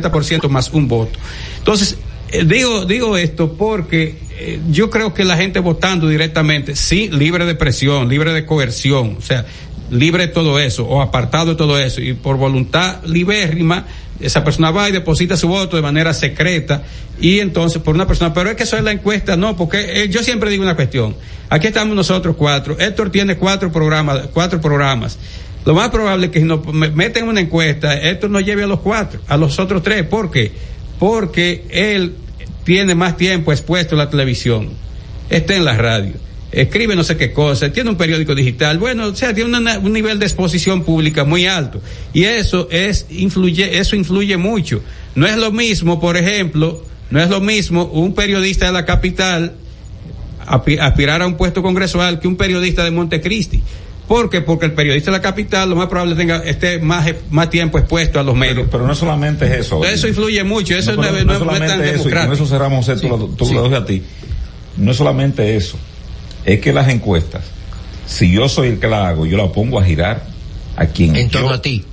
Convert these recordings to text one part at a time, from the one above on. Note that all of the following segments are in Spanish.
50% más un voto. Entonces, eh, digo, digo esto porque eh, yo creo que la gente votando directamente, sí, libre de presión, libre de coerción, o sea, libre de todo eso, o apartado de todo eso, y por voluntad libérrima, esa persona va y deposita su voto de manera secreta, y entonces por una persona, pero es que eso es la encuesta, no, porque eh, yo siempre digo una cuestión, aquí estamos nosotros cuatro, Héctor tiene cuatro programas, cuatro programas, lo más probable es que si nos meten una encuesta, Héctor nos lleve a los cuatro, a los otros tres, ¿por qué? Porque él tiene más tiempo expuesto a la televisión, está en la radio, escribe no sé qué cosa, tiene un periódico digital, bueno, o sea, tiene un nivel de exposición pública muy alto. Y eso es, influye, eso influye mucho. No es lo mismo, por ejemplo, no es lo mismo un periodista de la capital aspirar a un puesto congresual que un periodista de Montecristi. ¿Por qué? Porque el periodista de la capital lo más probable tenga esté más, más tiempo expuesto a los medios. Pero, no solamente es eso. Eso influye mucho, eso no, es, solamente eso, y con eso cerramos esto, tú, lo a ti. No es solamente eso, es que las encuestas, si yo soy el que la hago, yo la pongo a girar a quien en torno a ti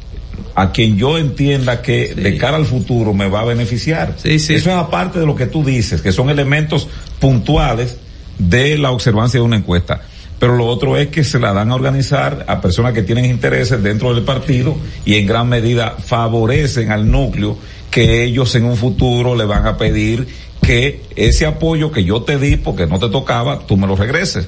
a quien yo entienda que de cara al futuro me va a beneficiar. Eso es aparte de lo que tú dices, que son elementos puntuales de la observancia de una encuesta pero lo otro es que se la dan a organizar a personas que tienen intereses dentro del partido y en gran medida favorecen al núcleo que ellos en un futuro le van a pedir que ese apoyo que yo te di porque no te tocaba, tú me lo regreses.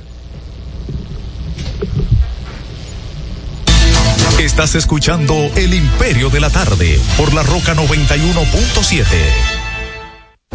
Estás escuchando El Imperio de la Tarde por la Roca 91.7.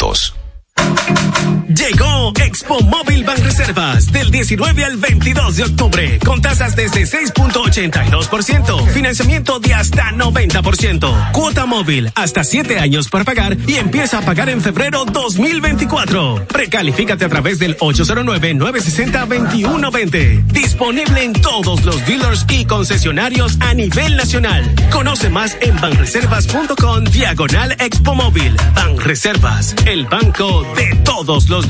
minutos. Llegó Expo Móvil Reservas del 19 al 22 de octubre con tasas desde 6.82%, financiamiento de hasta 90%, cuota móvil hasta 7 años para pagar y empieza a pagar en febrero 2024. Precalifícate a través del 809-960-2120. Disponible en todos los dealers y concesionarios a nivel nacional. Conoce más en banreservas.com diagonal Expo Móvil. Banreservas, el banco de todos los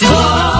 Señor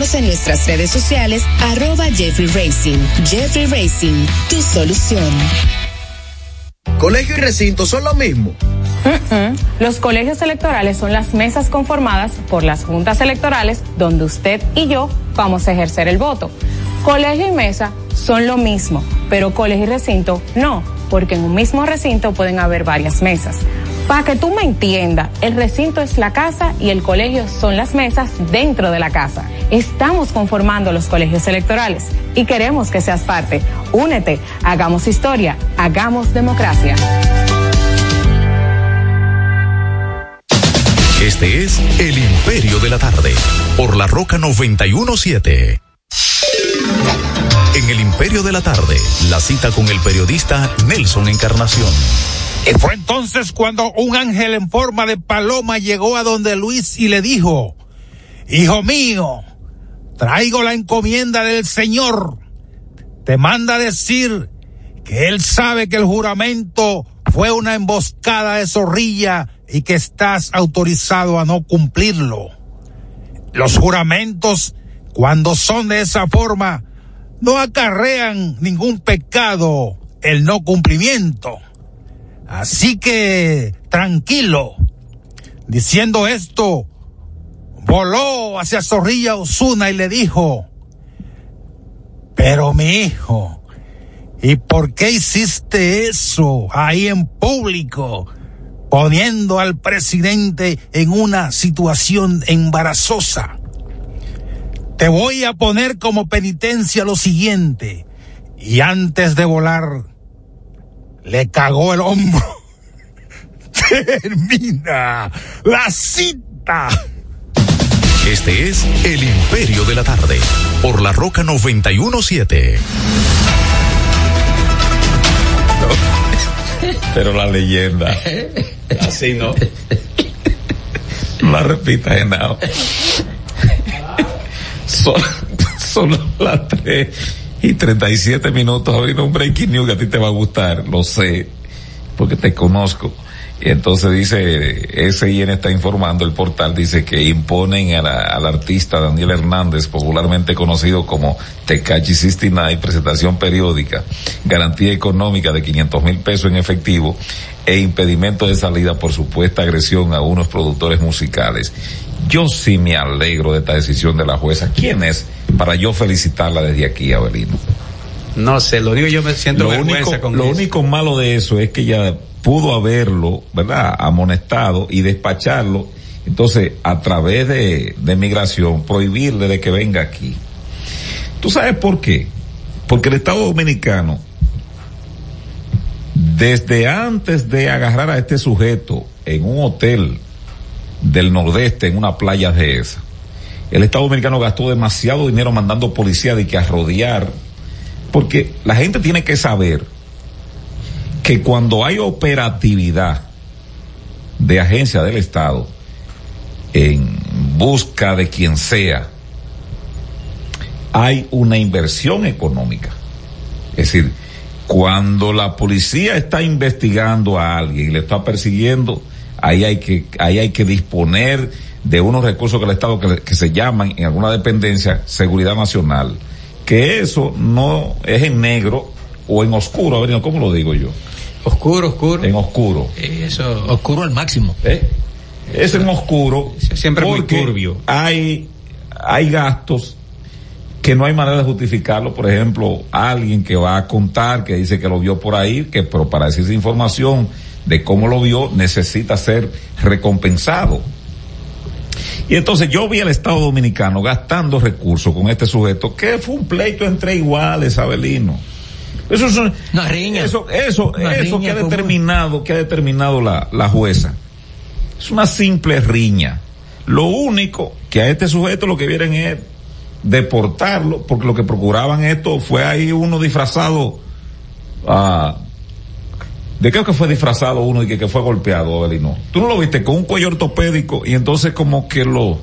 en nuestras redes sociales arroba Jeffrey Racing. Jeffrey Racing, tu solución. ¿Colegio y recinto son lo mismo? Los colegios electorales son las mesas conformadas por las juntas electorales donde usted y yo vamos a ejercer el voto. Colegio y mesa son lo mismo, pero colegio y recinto no, porque en un mismo recinto pueden haber varias mesas. Para que tú me entiendas, el recinto es la casa y el colegio son las mesas dentro de la casa. Estamos conformando los colegios electorales y queremos que seas parte. Únete, hagamos historia, hagamos democracia. Este es El Imperio de la Tarde, por la Roca 917. En El Imperio de la Tarde, la cita con el periodista Nelson Encarnación. Y fue entonces cuando un ángel en forma de paloma llegó a donde Luis y le dijo, Hijo mío, traigo la encomienda del Señor. Te manda decir que él sabe que el juramento fue una emboscada de zorrilla y que estás autorizado a no cumplirlo. Los juramentos, cuando son de esa forma, no acarrean ningún pecado el no cumplimiento. Así que, tranquilo. Diciendo esto, voló hacia Zorrilla Osuna y le dijo, pero mi hijo, ¿y por qué hiciste eso ahí en público? Poniendo al presidente en una situación embarazosa. Te voy a poner como penitencia lo siguiente. Y antes de volar, le cagó el hombro. Termina la cita. Este es El Imperio de la Tarde, por la Roca 917. pero la leyenda. Así no. No la repita, Genao. Son, son las tres y 37 minutos abriendo un breaking news que a ti te va a gustar, lo sé, porque te conozco. Y entonces dice, SIN está informando, el portal dice que imponen al artista Daniel Hernández, popularmente conocido como Tecachi 69, presentación periódica, garantía económica de 500 mil pesos en efectivo e impedimento de salida por supuesta agresión a unos productores musicales. Yo sí me alegro de esta decisión de la jueza. ¿Quién es? Para yo felicitarla desde aquí, Abelino. No sé, lo digo yo me siento lo único, Lo único malo de eso es que ya pudo haberlo, ¿verdad? Amonestado y despacharlo. Entonces, a través de, de migración, prohibirle de que venga aquí. ¿Tú sabes por qué? Porque el Estado Dominicano, desde antes de agarrar a este sujeto en un hotel del nordeste en una playa de esa. El Estado Dominicano gastó demasiado dinero mandando policía de que a rodear, porque la gente tiene que saber que cuando hay operatividad de agencia del Estado en busca de quien sea, hay una inversión económica. Es decir, cuando la policía está investigando a alguien y le está persiguiendo, ahí hay que, ahí hay que disponer de unos recursos del Estado que, se llaman en alguna dependencia seguridad nacional. Que eso no es en negro o en oscuro, a ver, ¿cómo lo digo yo? Oscuro, oscuro. En oscuro. Eso, oscuro al máximo. ¿Eh? Es en oscuro. Siempre muy turbio. Hay, hay gastos que no hay manera de justificarlo. Por ejemplo, alguien que va a contar, que dice que lo vio por ahí, que pero para decir esa información de cómo lo vio, necesita ser recompensado. Y entonces yo vi al Estado Dominicano gastando recursos con este sujeto, que fue un pleito entre iguales, Abelino. Eso es una riña. Eso, eso, eso que ha determinado, que ha determinado la, la jueza. Es una simple riña. Lo único que a este sujeto lo que vienen es deportarlo, porque lo que procuraban esto fue ahí uno disfrazado, ah, ¿de qué que fue disfrazado uno y que, que fue golpeado, Abelino? Tú no lo viste con un cuello ortopédico y entonces como que lo,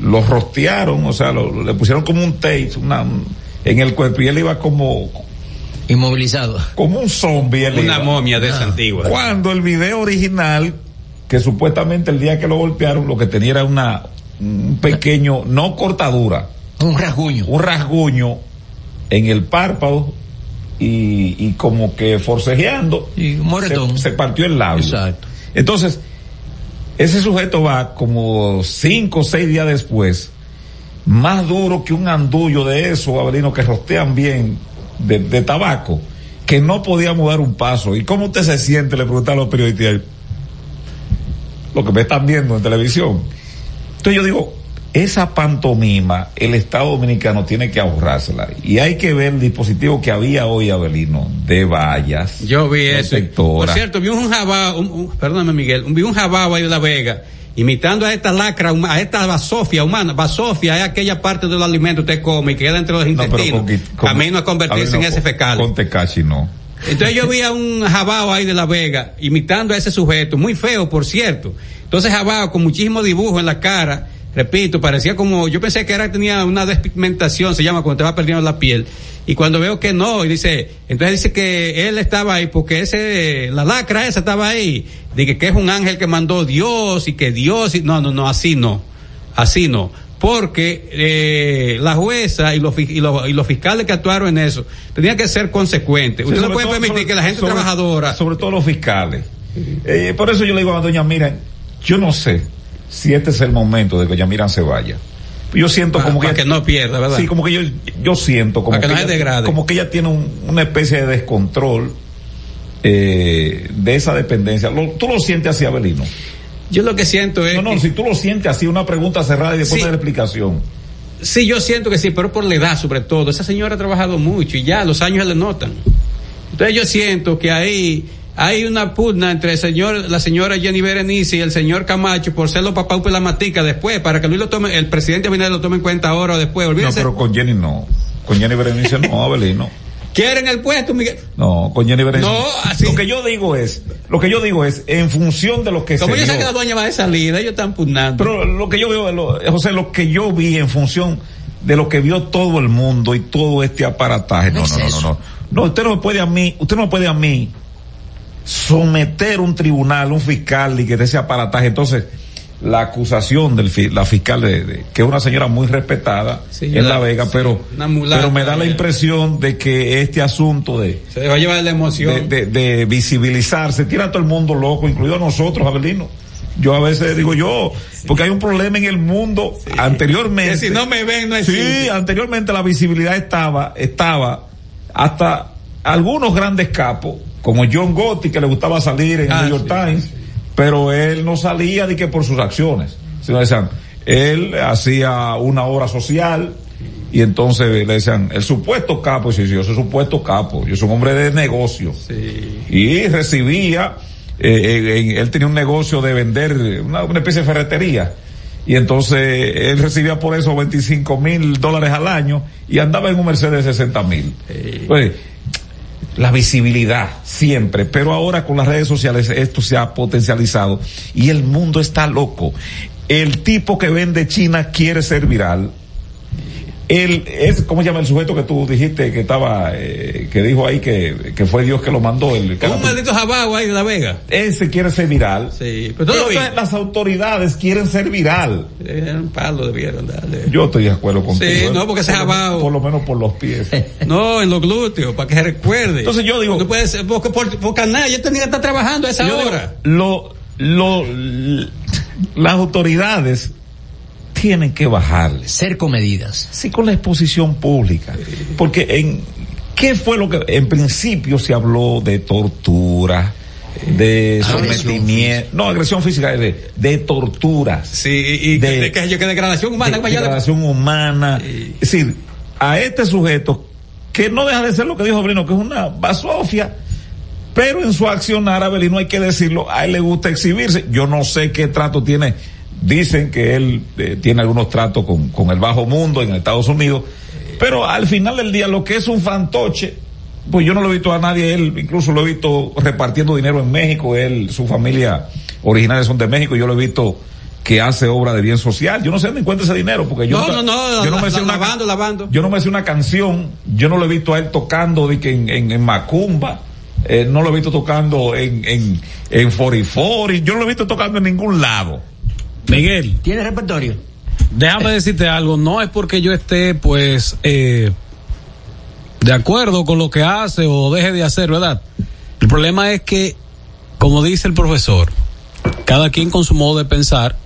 lo rostearon, o sea, le pusieron como un tape una, en el cuerpo y él iba como inmovilizado. Como un zombie. Una momia de esa ah. antigua. Cuando el video original, que supuestamente el día que lo golpearon, lo que tenía era una, un pequeño, no cortadura. Un rasguño. Un rasguño en el párpado y, y como que forcejeando. Y se, se, partió el labio. Exacto. Entonces, ese sujeto va como cinco o seis días después, más duro que un andullo de eso, Abelino, que rostean bien de, de tabaco, que no podíamos dar un paso. ¿Y cómo usted se siente? Le preguntan a los periodistas. Lo que me están viendo en televisión. Entonces yo digo, esa pantomima el Estado Dominicano tiene que ahorrársela. Y hay que ver el dispositivo que había hoy, Abelino, de vallas. Yo vi eso. Por cierto, vi un jabao, perdóname Miguel, vi un jabao ahí de La Vega, imitando a esta lacra, a esta basofia humana. Basofia es aquella parte del alimento que usted come y queda entre los intestinos. No, camino a convertirse en ese fecal. Con Tecachi no. Entonces yo vi a un jabao ahí de La Vega, imitando a ese sujeto, muy feo, por cierto. Entonces jabao con muchísimo dibujo en la cara repito, parecía como, yo pensé que era, tenía una despigmentación, se llama cuando te va perdiendo la piel. Y cuando veo que no, y dice, entonces dice que él estaba ahí porque ese, la lacra esa estaba ahí. Dije que es un ángel que mandó Dios y que Dios, y, no, no, no, así no, así no. Porque eh, la jueza y los, y, los, y los fiscales que actuaron en eso tenían que ser consecuentes. Usted no puede permitir que la gente trabajadora. Sobre todo los fiscales. Eh, por eso yo le digo a doña, mira, yo no sé si este es el momento de que Yamiran se vaya. Yo siento como que, que no pierda, ¿verdad? Sí, como que yo, yo siento como que, ella, como que ella tiene una especie de descontrol eh, de esa dependencia. ¿Tú lo sientes así, Abelino? Yo lo que siento es. No, no, si tú lo sientes así, una pregunta cerrada y después de la explicación. Sí, yo siento que sí, pero por la edad sobre todo. Esa señora ha trabajado mucho y ya los años le notan. Entonces yo siento que ahí hay una pugna entre el señor, la señora Jenny Berenice y el señor Camacho por ser los papá la matica después, para que Luis lo tome, el presidente Abinader lo tome en cuenta ahora o después. No, pero con Jenny no. Con Jenny Berenice no, Abelino. ¿Quieren el puesto, Miguel? No, con Jenny Berenice. No, así. Lo que yo digo es, lo que yo digo es, en función de lo que Como yo sé que la doña va de salida, ellos están pugnando. Pero lo que yo veo, José, lo que yo vi en función de lo que vio todo el mundo y todo este aparataje. No, no, no, no, no. No, usted no puede a mí, usted no puede a mí someter un tribunal, un fiscal y que de ese aparataje. Entonces, la acusación del la fiscal de, que es una señora muy respetada en La Vega, pero, pero me da la impresión de que este asunto de se va a llevar la emoción de, de, visibilizarse tira a todo el mundo loco, incluido a nosotros, Abelino. Yo a veces digo yo, porque hay un problema en el mundo anteriormente. si no me ven, no Sí, anteriormente la visibilidad estaba, estaba hasta algunos grandes capos como John Gotti, que le gustaba salir en ah, New York Times, pero él no salía de que por sus acciones, sino decían, él hacía una obra social y entonces le decían, el supuesto capo, y sí, yo soy supuesto capo, yo soy un hombre de negocio. Y recibía, eh, él tenía un negocio de vender una, especie de ferretería. Y entonces él recibía por eso 25 mil dólares al año y andaba en un Mercedes de 60 mil. Pues, la visibilidad siempre, pero ahora con las redes sociales esto se ha potencializado y el mundo está loco. El tipo que vende China quiere ser viral el, es, ¿cómo se llama el sujeto que tú dijiste que estaba, eh, que dijo ahí que, que, fue Dios que lo mandó? El, un maldito jabao ahí de La Vega. Ese quiere ser viral. Sí, pero, las autoridades quieren ser viral. un palo debieron darle. Yo estoy de acuerdo contigo. Sí, no, porque ese jabao. Por lo menos por los pies. no, en los glúteos, para que se recuerde. Entonces yo digo. No puede ser, porque por, por canal, yo tenía que estar trabajando a esa hora. lo, lo, las autoridades tienen que bajarle. Ser comedidas. Sí, con la exposición pública. Porque en, ¿qué fue lo que, en principio se habló de tortura? de sometimiento, no, agresión física, de, de torturas. Sí, y, de, de, que, degradación humana. De, degradación humana. Es decir, a este sujeto, que no deja de ser lo que dijo Brino, que es una basofia, pero en su accionar, Abelino, hay que decirlo, a él le gusta exhibirse. Yo no sé qué trato tiene Dicen que él eh, tiene algunos tratos con, con el bajo mundo en Estados Unidos, pero al final del día lo que es un fantoche, pues yo no lo he visto a nadie, él incluso lo he visto repartiendo dinero en México, él, su familia originales son de México, yo lo he visto que hace obra de bien social. Yo no sé dónde encuentra ese dinero, porque yo no, no, no, yo no me sé una, lavando, lavando. Yo no me sé una canción, yo no lo he visto a él tocando de que en, en, en Macumba, eh, no lo he visto tocando en, en, en Forifori, yo no lo he visto tocando en ningún lado. Miguel. ¿Tiene repertorio? Déjame decirte algo, no es porque yo esté, pues, eh, de acuerdo con lo que hace o deje de hacer, ¿verdad? El problema es que, como dice el profesor, cada quien con su modo de pensar,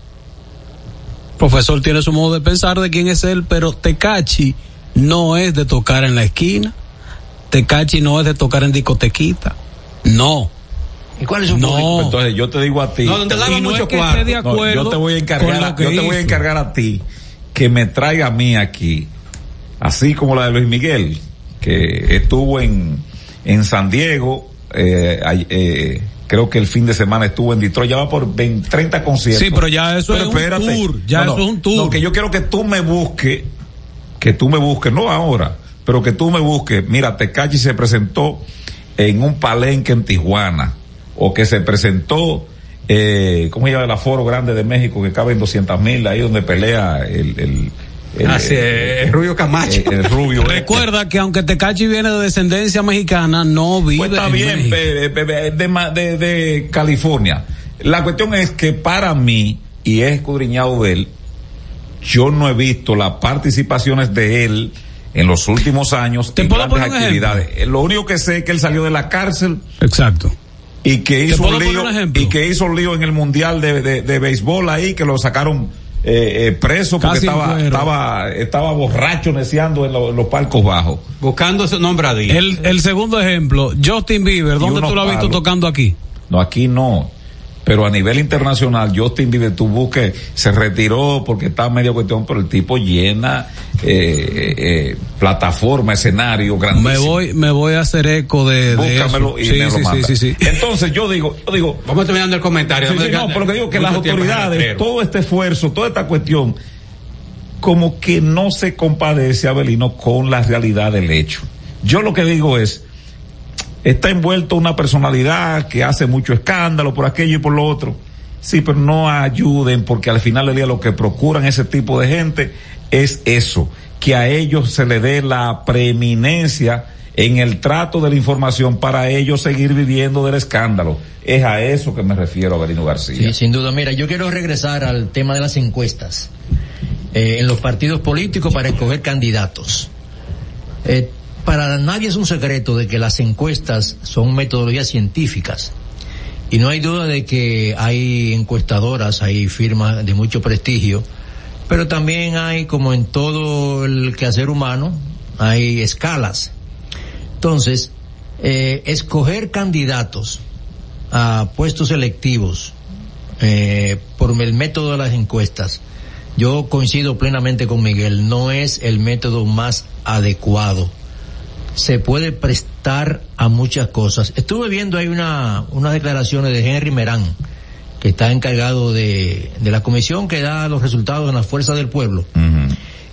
profesor tiene su modo de pensar de quién es él, pero Tecachi no es de tocar en la esquina, Tecachi no es de tocar en discotequita, no. ¿Y cuál es su no. público? Entonces yo te digo a ti. No, donde Y no mucho es que cuarto. esté de No, acuerdo yo te voy a encargar, a- yo te voy a encargar a ti que me traiga a mí aquí, así como la de Luis Miguel, que estuvo en, en San Diego, eh, eh, creo que el fin de semana estuvo en Detroit, ya va por 20, 30 conciertos. Sí, pero ya eso es un tour, ya eso es un tour. No, que yo quiero que tú me busques, que tú me busques, no ahora, pero que tú me busques. Mira, Tecachi se presentó en un palenque en Tijuana, o que se presentó, eh, ¿cómo se llama el aforo grande de México que cabe en 200 mil, ahí donde pelea el, el, el, Ah, sí, eh, Rubio Camacho. el- el rubio. este. Recuerda que aunque Tecachi viene de descendencia mexicana, no vive Pues está en bien, de, de, de California. La cuestión es que para mí, y es escudriñado de él, yo no he visto las participaciones de él en los últimos años ¿Te en puedo grandes poner un ejemplo? actividades. Eh, Lo único que sé es que él salió de la cárcel Exacto. Y que hizo un lío un y que hizo un lío en el mundial de, de, de béisbol ahí que lo sacaron eh, eh, preso porque Casi estaba, estaba estaba borracho neciando en, lo- en los palcos bajos. Buscando ese nombre a Dios. El, el segundo ejemplo, Justin Bieber, ¿dónde tú lo has visto tocando aquí? No, aquí no. Pero a nivel internacional, Justin Bieber, tú busques, se retiró porque está medio cuestión, pero el tipo llena eh, eh, plataforma, escenario grandísimo. Me voy, me voy a hacer eco de, de Búscamelo eso. y sí, me lo sí, manda. sí, sí, sí. Entonces yo digo, yo digo, Vamos terminando el comentario. No, pero lo que digo que las autoridades, todo este esfuerzo, toda esta cuestión, como que no se compadece Abelino con la realidad del hecho. Yo lo que digo es, está envuelto una personalidad que hace mucho escándalo por aquello y por lo otro. Sí, pero no ayuden porque al final del día lo que procuran ese tipo de gente es eso, que a ellos se le dé la preeminencia en el trato de la información para ellos seguir viviendo del escándalo. Es a eso que me refiero, Avelino García. Sí, sin duda. Mira, yo quiero regresar al tema de las encuestas eh, en los partidos políticos para escoger candidatos. Eh, para nadie es un secreto de que las encuestas son metodologías científicas. Y no hay duda de que hay encuestadoras, hay firmas de mucho prestigio, pero también hay, como en todo el quehacer humano, hay escalas. Entonces, eh, escoger candidatos a puestos electivos eh, por el método de las encuestas, yo coincido plenamente con Miguel, no es el método más adecuado. Se puede prestar a muchas cosas. Estuve viendo ahí una, unas declaraciones de Henry Merán, que está encargado de, de la comisión que da los resultados en la fuerza del pueblo.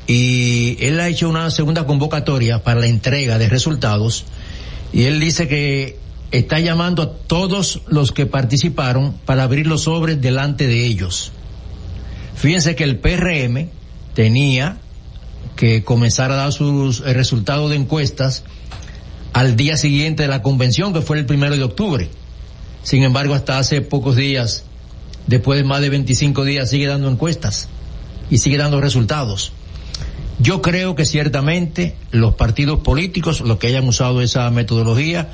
Y él ha hecho una segunda convocatoria para la entrega de resultados y él dice que está llamando a todos los que participaron para abrir los sobres delante de ellos. Fíjense que el PRM tenía que comenzar a dar sus eh, resultados de encuestas al día siguiente de la convención, que fue el primero de octubre. Sin embargo, hasta hace pocos días, después de más de 25 días, sigue dando encuestas y sigue dando resultados. Yo creo que ciertamente los partidos políticos, los que hayan usado esa metodología,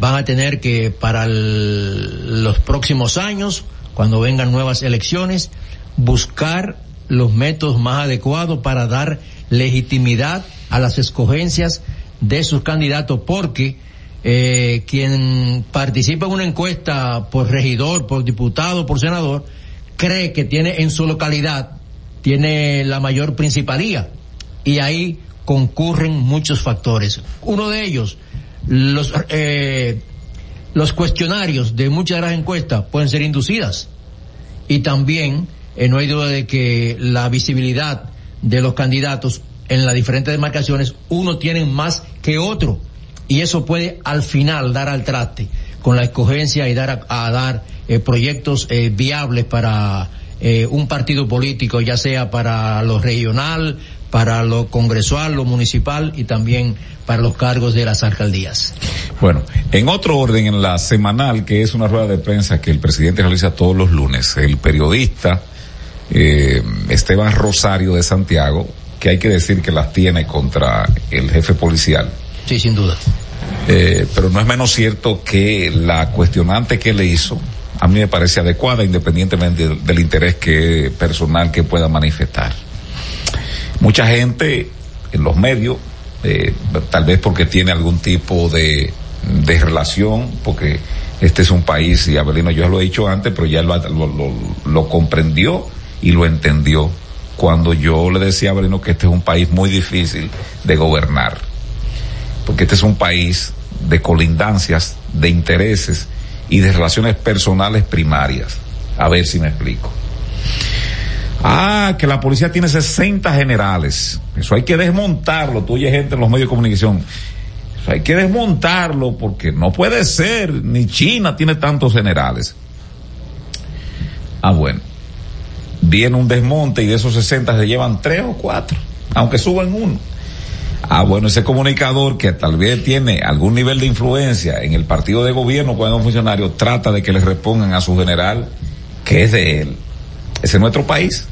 van a tener que para los próximos años, cuando vengan nuevas elecciones, buscar los métodos más adecuados para dar legitimidad a las escogencias de sus candidatos, porque eh, quien participa en una encuesta por regidor, por diputado, por senador, cree que tiene en su localidad, tiene la mayor principalía y ahí concurren muchos factores. Uno de ellos, los, eh, los cuestionarios de muchas de las encuestas pueden ser inducidas y también eh, no hay duda de que la visibilidad de los candidatos en las diferentes demarcaciones, uno tiene más que otro. Y eso puede al final dar al traste con la escogencia y dar a, dar eh, proyectos eh, viables para eh, un partido político, ya sea para lo regional, para lo congresual, lo municipal y también para los cargos de las alcaldías. Bueno, en otro orden, en la semanal, que es una rueda de prensa que el presidente realiza todos los lunes, el periodista Esteban Rosario de Santiago que hay que decir que las tiene contra el jefe policial. Sí, sin duda. Eh, pero no es menos cierto que la cuestionante que le hizo a mí me parece adecuada independientemente del, interés que personal que pueda manifestar. Mucha gente en los medios, eh, tal vez porque tiene algún tipo de, de relación, porque este es un país, y Abelino yo lo he dicho antes, pero ya lo, lo, lo comprendió y lo entendió cuando yo le decía a Breno que este es un país muy difícil de gobernar, porque este es un país de colindancias, de intereses y de relaciones personales primarias. A ver si me explico. Ah, que la policía tiene 60 generales. Eso hay que desmontarlo. Tú oyes gente en los medios de comunicación. Eso hay que desmontarlo porque no puede ser. Ni China tiene tantos generales. Ah, bueno viene un desmonte y de esos 60 se llevan tres o cuatro, aunque suban uno. Ah, bueno, ese comunicador que tal vez tiene algún nivel de influencia en el partido de gobierno cuando es un funcionario, trata de que le respondan a su general que es de él. Ese es nuestro país.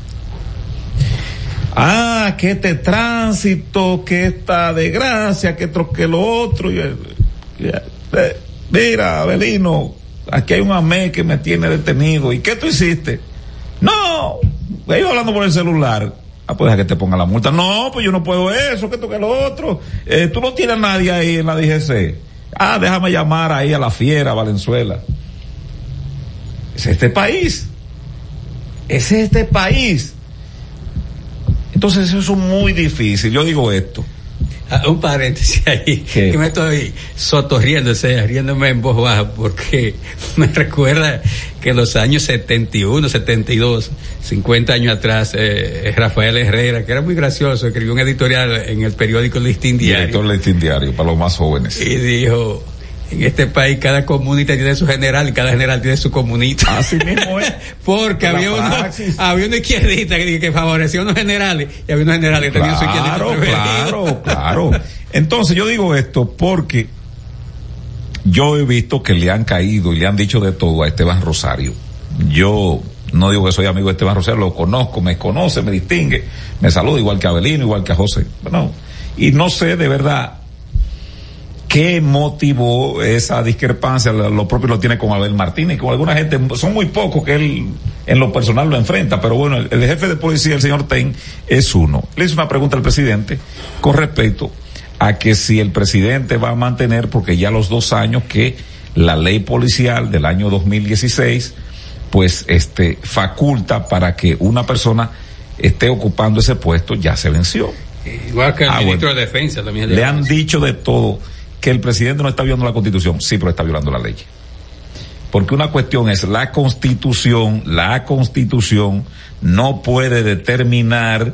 Ah, que este tránsito, que esta desgracia, que esto, que lo otro. Eh, mira, Abelino, aquí hay un amé que me tiene detenido. ¿Y qué tú hiciste? No, ellos hablando por el celular. Ah, pues que te ponga la multa. No, pues yo no puedo eso, que toque lo otro. Eh, tú no tienes a nadie ahí en la DGC. Ah, déjame llamar ahí a la fiera, Valenzuela. Es este país. Es este país. Entonces eso es muy difícil. Yo digo esto. Ah, un paréntesis ahí, que me estoy sotorriendo, riéndome en voz baja, porque me recuerda que en los años 71, 72, 50 años atrás, eh, Rafael Herrera, que era muy gracioso, escribió un editorial en el periódico Listín Diario. Director Listín Diario, para los más jóvenes. Y dijo, en este país cada comunista tiene su general y cada general tiene su comunista. Así mismo es. Porque había uno, había una izquierdista que, que, favorecía a unos generales y había unos generales que tenían su izquierdista. Claro, claro. Entonces yo digo esto porque yo he visto que le han caído y le han dicho de todo a Esteban Rosario. Yo no digo que soy amigo de Esteban Rosario, lo conozco, me conoce, me distingue, me saluda igual que a Abelino, igual que a José. Bueno, y no sé de verdad ¿Qué motivó esa discrepancia? Lo propio lo tiene con Abel Martínez, con alguna gente, son muy pocos que él en lo personal lo enfrenta, pero bueno, el, jefe de policía, el señor Ten, es uno. Le hizo una pregunta al presidente con respecto a que si el presidente va a mantener, porque ya los dos años que la ley policial del año 2016, pues este, faculta para que una persona esté ocupando ese puesto, ya se venció. Igual que el ah, ministro de Defensa también. Le han dicho de todo que el presidente no está violando la constitución, sí, pero está violando la ley. Porque una cuestión es la constitución, la constitución no puede determinar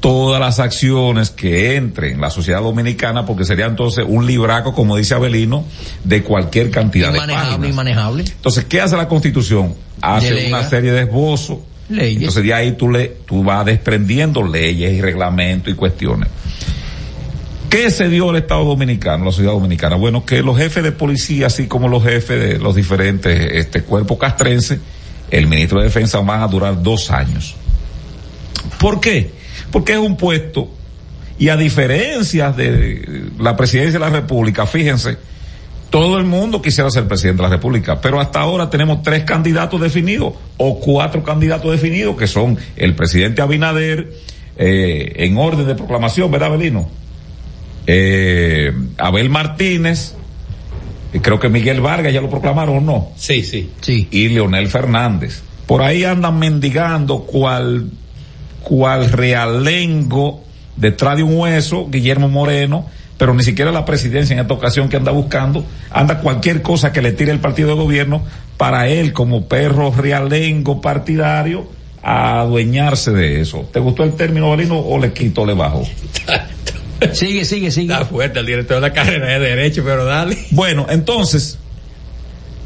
todas las acciones que entren en la sociedad dominicana porque sería entonces un libraco, como dice Abelino, de cualquier cantidad de páginas. Inmanejable. Entonces, ¿qué hace la constitución? Hace una serie de esbozos. Leyes. Entonces de ahí tú le, tú vas desprendiendo leyes y reglamentos y cuestiones. ¿Qué se dio al Estado Dominicano, la sociedad dominicana? Bueno, que los jefes de policía, así como los jefes de los diferentes este, cuerpos castrenses, el ministro de Defensa van a durar dos años. ¿Por qué? Porque es un puesto, y a diferencia de la presidencia de la República, fíjense, todo el mundo quisiera ser presidente de la República, pero hasta ahora tenemos tres candidatos definidos, o cuatro candidatos definidos, que son el presidente Abinader, eh, en orden de proclamación, ¿verdad, Belino? Eh, Abel Martínez, creo que Miguel Vargas ya lo proclamaron o no. Sí, sí. sí. Y Leonel Fernández. Por ahí andan mendigando cual, cual realengo detrás de un hueso, Guillermo Moreno, pero ni siquiera la presidencia en esta ocasión que anda buscando, anda cualquier cosa que le tire el partido de gobierno para él como perro realengo partidario a adueñarse de eso. ¿Te gustó el término, Valino, o le quito, le bajo? sigue, sigue, sigue. Está fuerte el director de la carrera de Derecho, pero dale. Bueno, entonces,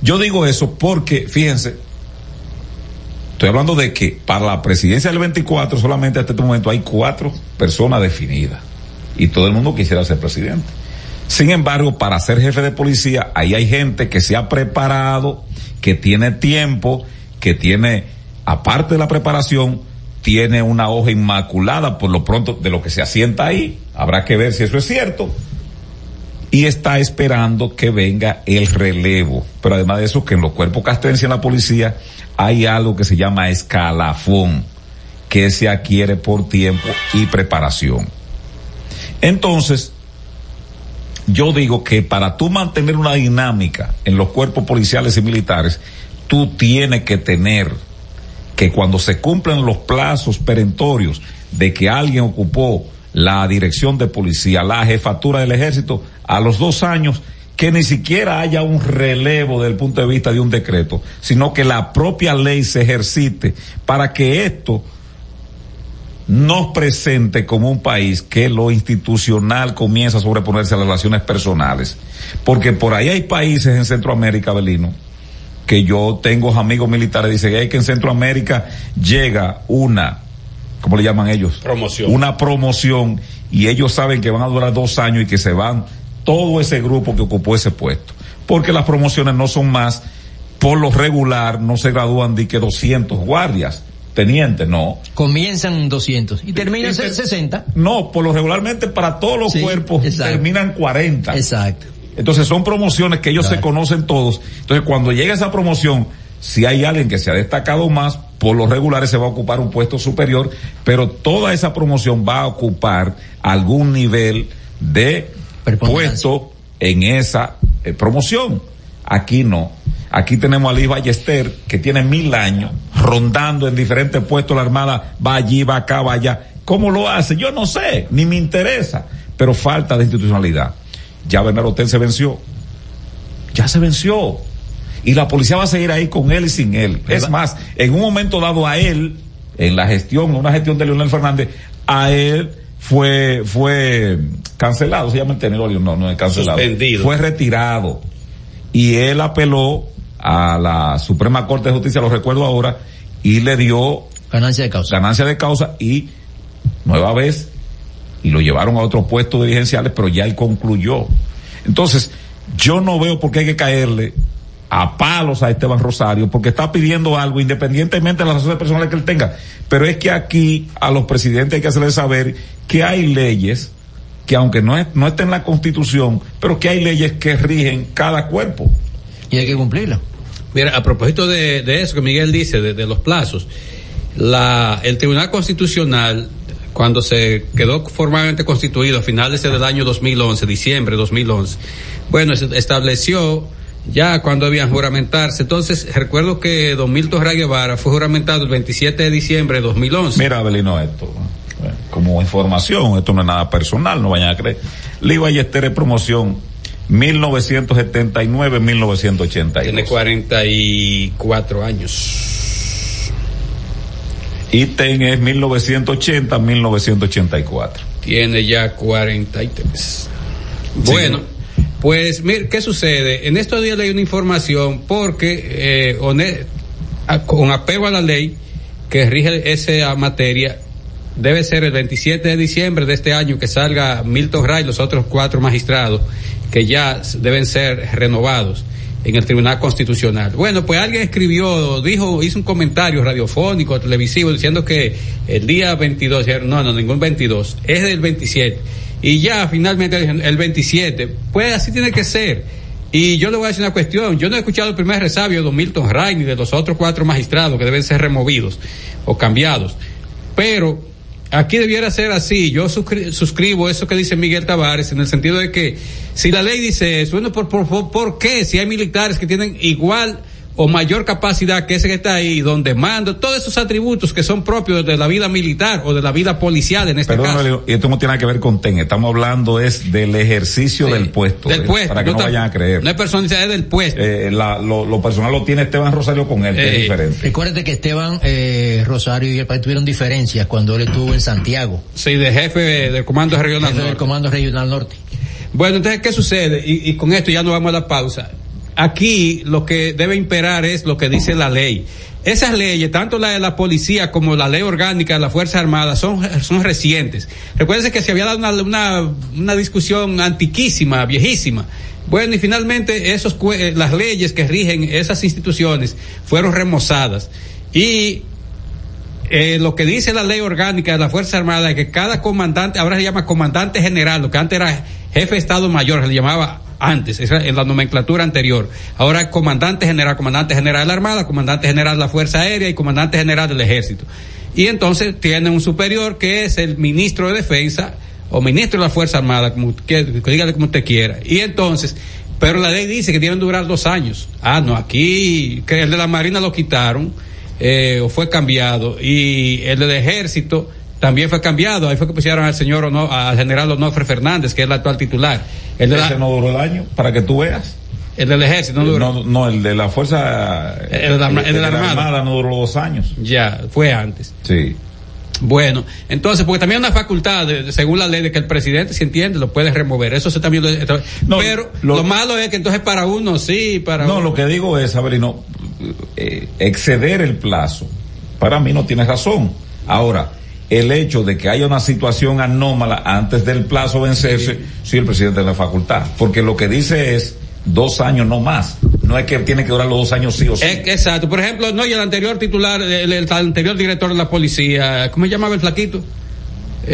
yo digo eso porque, fíjense, estoy hablando de que para la presidencia del 24 solamente hasta este momento hay cuatro personas definidas y todo el mundo quisiera ser presidente. Sin embargo, para ser jefe de policía, ahí hay gente que se ha preparado, que tiene tiempo, que tiene, aparte de la preparación, tiene una hoja inmaculada por lo pronto de lo que se asienta ahí. Habrá que ver si eso es cierto. Y está esperando que venga el relevo. Pero además de eso, que en los cuerpos castrenses en la policía hay algo que se llama escalafón, que se adquiere por tiempo y preparación. Entonces, yo digo que para tú mantener una dinámica en los cuerpos policiales y militares, tú tienes que tener que cuando se cumplan los plazos perentorios de que alguien ocupó la dirección de policía, la jefatura del ejército, a los dos años, que ni siquiera haya un relevo desde el punto de vista de un decreto, sino que la propia ley se ejercite para que esto nos presente como un país que lo institucional comienza a sobreponerse a las relaciones personales. Porque por ahí hay países en Centroamérica, Belino, que yo tengo amigos militares, dicen que en Centroamérica llega una, ¿cómo le llaman ellos? Promoción. Una promoción y ellos saben que van a durar dos años y que se van todo ese grupo que ocupó ese puesto. Porque las promociones no son más, por lo regular, no se gradúan de que 200 guardias teniente, no. Comienzan 200 y terminan 60. No, por lo regularmente para todos los cuerpos terminan 40. Exacto. Entonces son promociones que ellos se conocen todos. Entonces cuando llega esa promoción, si hay alguien que se ha destacado más, por lo regular se va a ocupar un puesto superior, pero toda esa promoción va a ocupar algún nivel de puesto en esa eh, promoción. Aquí no. Aquí tenemos a Liz Ballester, que tiene mil años, rondando en diferentes puestos la Armada, va allí, va acá, va allá. ¿Cómo lo hace? Yo no sé, ni me interesa, pero falta de institucionalidad. Ya Bernardo Hotel se venció. Ya se venció. Y la policía va a seguir ahí con él y sin él. Es más, en un momento dado a él, en la gestión, una gestión de Leonel Fernández, a él fue, fue cancelado, se llama el tenedor, no, no es cancelado. Suspendido. Fue retirado. Y él apeló a la Suprema Corte de Justicia, lo recuerdo ahora, y le dio ganancia de causa. Ganancia de causa y nueva vez, y lo llevaron a otro puesto dirigenciales, pero ya él concluyó. Entonces, yo no veo por qué hay que caerle a palos a Esteban Rosario, porque está pidiendo algo independientemente de las razones personales que él tenga. Pero es que aquí a los presidentes hay que hacerles saber que hay leyes que aunque no, es, no estén en la constitución, pero que hay leyes que rigen cada cuerpo. Y hay que cumplirla. Mira, a propósito de, eso que Miguel dice, de, los plazos, la, el Tribunal Constitucional, cuando se quedó formalmente constituido a finales del año 2011, diciembre de 2011, bueno, estableció ya cuando debían juramentarse. Entonces, recuerdo que don Milton Ray Guevara fue juramentado el 27 de diciembre de 2011. Mira, Abelino, esto, como información, esto no es nada personal, no vayan a creer. Lee Ballester es promoción 1979-1982. Tiene 44 años. Iten es 1980-1984. Tiene ya 43. Bueno, pues mire, ¿qué sucede? En estos días leí una información porque eh, con apego a la ley que rige esa materia, debe ser el 27 de diciembre de este año que salga Milton Ray y los otros cuatro magistrados que ya deben ser renovados en el Tribunal Constitucional. Bueno, pues alguien escribió, dijo, hizo un comentario radiofónico, televisivo, diciendo que el día 22, no, no, ningún 22, es del 27. Y ya finalmente el 27, pues así tiene que ser. Y yo le voy a decir una cuestión, yo no he escuchado el primer resabio de Milton Ray ni de los otros cuatro magistrados que deben ser removidos o cambiados. Pero aquí debiera ser así. Yo suscribo eso que dice Miguel Tavares en el sentido de que si la ley dice eso, bueno, ¿por, por, por qué? Si hay militares que tienen igual o mayor capacidad que ese que está ahí, donde mando, todos esos atributos que son propios de la vida militar o de la vida policial en este caso. Y esto no tiene nada que ver con TEN, estamos hablando es del ejercicio del puesto. Del puesto. Para que no, vayan a creer. No es personalidad, es del puesto. Eh, lo, personal lo tiene Esteban Rosario con él, que es eh, diferente. Recuerde que Esteban eh, Rosario y el país tuvieron diferencias cuando él estuvo en Santiago. Sí, de jefe del Comando Regional jefe del Comando Regional Norte. Bueno, entonces, ¿qué sucede? Y, y con esto ya no vamos a la pausa aquí lo que debe imperar es lo que dice la ley. Esas leyes, tanto la de la policía como la ley orgánica de la Fuerza Armada, son, son recientes. Recuerden que se había dado una, una, una discusión antiquísima, viejísima. Bueno, y finalmente esos, eh, las leyes que rigen esas instituciones fueron remozadas. Y eh, lo que dice la ley orgánica de la Fuerza Armada es que cada comandante, ahora se llama comandante general, lo que antes era jefe de Estado Mayor, se le llamaba antes, en la nomenclatura anterior. Ahora comandante general, comandante general de la Armada, comandante general de la Fuerza Aérea y comandante general del Ejército. Y entonces tiene un superior que es el ministro de Defensa o ministro de la Fuerza Armada, como que, dígale como usted quiera. Y entonces, pero la ley dice que deben durar dos años. Ah, no, aquí que el de la Marina lo quitaron eh, o fue cambiado y el del Ejército también fue cambiado. Ahí fue que pusieron al señor, al general Onofre Fernández, que es el actual titular. El de Ese no duró el año, para que tú veas. El del ejército no duró. No, no el de la fuerza. El, de la, armada. no duró dos años. Ya, fue antes. Sí. Bueno, entonces, porque también hay una facultad, según la ley, de que el presidente, si entiende, lo puede remover. Eso se también lo, Pero lo, malo es que entonces para uno sí, para No, lo que digo es, Sabrino, eh, exceder el plazo, para mí no tiene razón. Ahora, el hecho de que haya una situación anómala antes del plazo vencerse, sí, el presidente de la facultad, porque lo que dice es dos años no más. No es que tiene que durar los dos años sí o sí. exacto. Por ejemplo, no, y el anterior titular, el, anterior director de la policía, ¿cómo se llamaba el flaquito?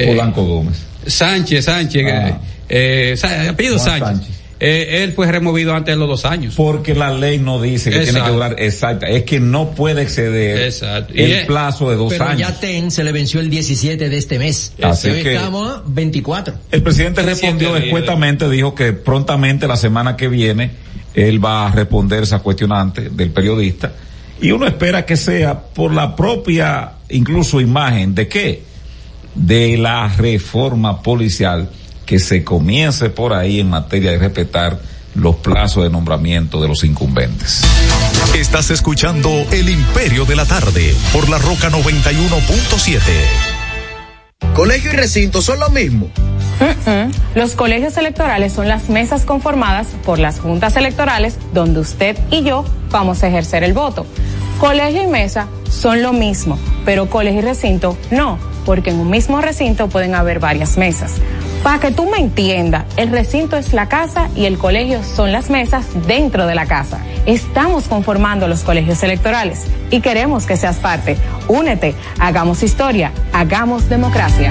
Polanco Gómez. Sánchez, Sánchez, ah. eh, eh apellido Sánchez. Eh, él fue removido antes de los dos años. Porque la ley no dice que tiene que durar exacta, es que no puede exceder el plazo de dos pero años. Ya TEN se le venció el 17 de este mes. Así que estamos a 24. El presidente respondió escuetamente, dijo que prontamente la semana que viene él va a responder esa cuestionante del periodista y uno espera que sea por la propia incluso imagen de qué? De la reforma policial que se comience por ahí en materia de respetar los plazos de nombramiento de los incumbentes. Estás escuchando El Imperio de la Tarde por la Roca 91.7. Colegio y recinto son lo mismo. Los colegios electorales son las mesas conformadas por las juntas electorales donde usted y yo vamos a ejercer el voto. Colegio y mesa son lo mismo, pero colegio y recinto no, porque en un mismo recinto pueden haber varias mesas. Para que tú me entiendas, el recinto es la casa y el colegio son las mesas dentro de la casa. Estamos conformando los colegios electorales y queremos que seas parte. Únete, hagamos historia, hagamos democracia.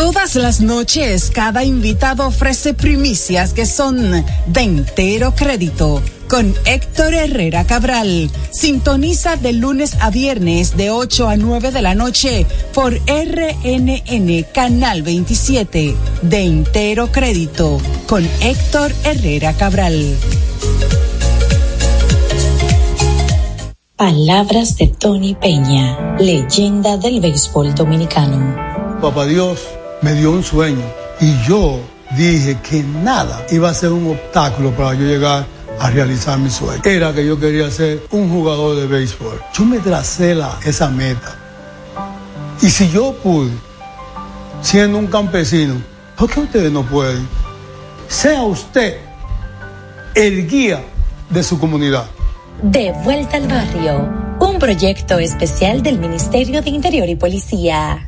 Todas las noches, cada invitado ofrece primicias que son de entero crédito. Con Héctor Herrera Cabral. Sintoniza de lunes a viernes de 8 a 9 de la noche por RNN Canal 27. De entero crédito. Con Héctor Herrera Cabral. Palabras de Tony Peña, leyenda del béisbol dominicano. Papá Dios me dio un sueño y yo dije que nada iba a ser un obstáculo para yo llegar a realizar mi sueño. Era que yo quería ser un jugador de béisbol. Yo me tracé esa meta. Y si yo pude, siendo un campesino, ¿por qué ustedes no pueden? Sea usted el guía de su comunidad. De vuelta al barrio un proyecto especial del Ministerio de Interior y Policía.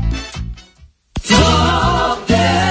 Señor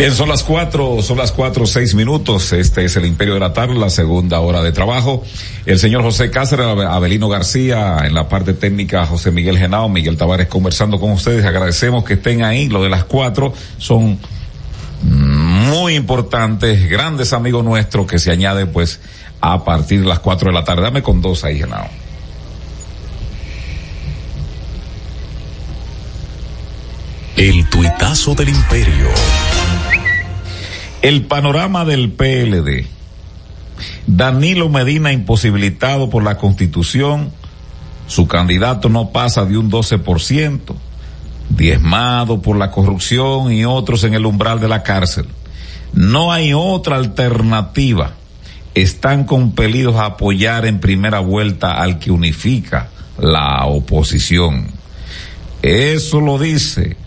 Bien, son las cuatro, son las cuatro, seis minutos. Este es el Imperio de la Tarde, la segunda hora de trabajo. El señor José Cáceres, Abelino García, en la parte técnica, José Miguel Genao, Miguel Tavares conversando con ustedes. Agradecemos que estén ahí. Lo de las cuatro son muy importantes, grandes amigos nuestros que se añaden pues a partir de las cuatro de la tarde. Dame con dos ahí, Genao. El tuitazo del imperio. El panorama del PLD. Danilo Medina imposibilitado por la constitución. Su candidato no pasa de un 12%. Diezmado por la corrupción y otros en el umbral de la cárcel. No hay otra alternativa. Están compelidos a apoyar en primera vuelta al que unifica la oposición. Eso lo dice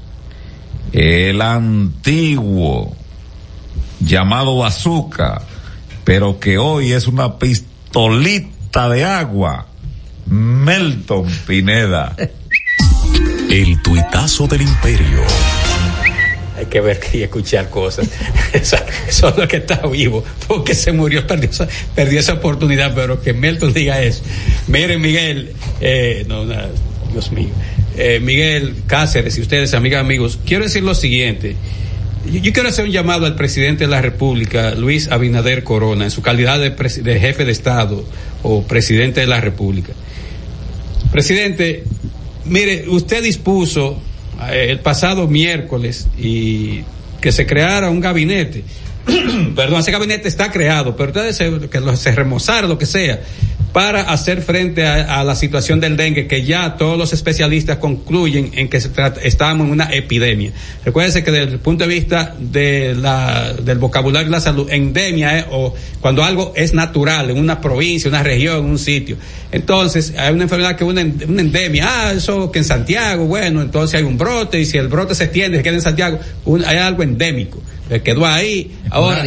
el antiguo llamado bazooka, pero que hoy es una pistolita de agua. Melton Pineda. El tuitazo del imperio. Hay que ver y escuchar cosas. Eso, es lo que está vivo, porque se murió, perdió esa, perdió esa oportunidad, pero que Melton diga eso. Miren, Miguel, eh, no, Dios mío. Eh, Miguel Cáceres y ustedes, amigas, amigos, quiero decir lo siguiente. Yo, quiero hacer un llamado al presidente de la República, Luis Abinader Corona, en su calidad de, de jefe de Estado o presidente de la República. Presidente, mire, usted dispuso eh, el pasado miércoles y que se creara un gabinete. Perdón, ese gabinete está creado, pero ustedes se, que se remozara, lo que sea para hacer frente a, la situación del dengue, que ya todos los especialistas concluyen en que se estamos en una epidemia. Recuérdense que desde el punto de vista de la, del vocabulario de la salud, endemia es o cuando algo es natural en una provincia, una región, un sitio. Entonces, hay una enfermedad que es una, endemia. Ah, eso que en Santiago, bueno, entonces hay un brote y si el brote se extiende, se queda en Santiago, hay algo endémico quedó ahí. Ahora,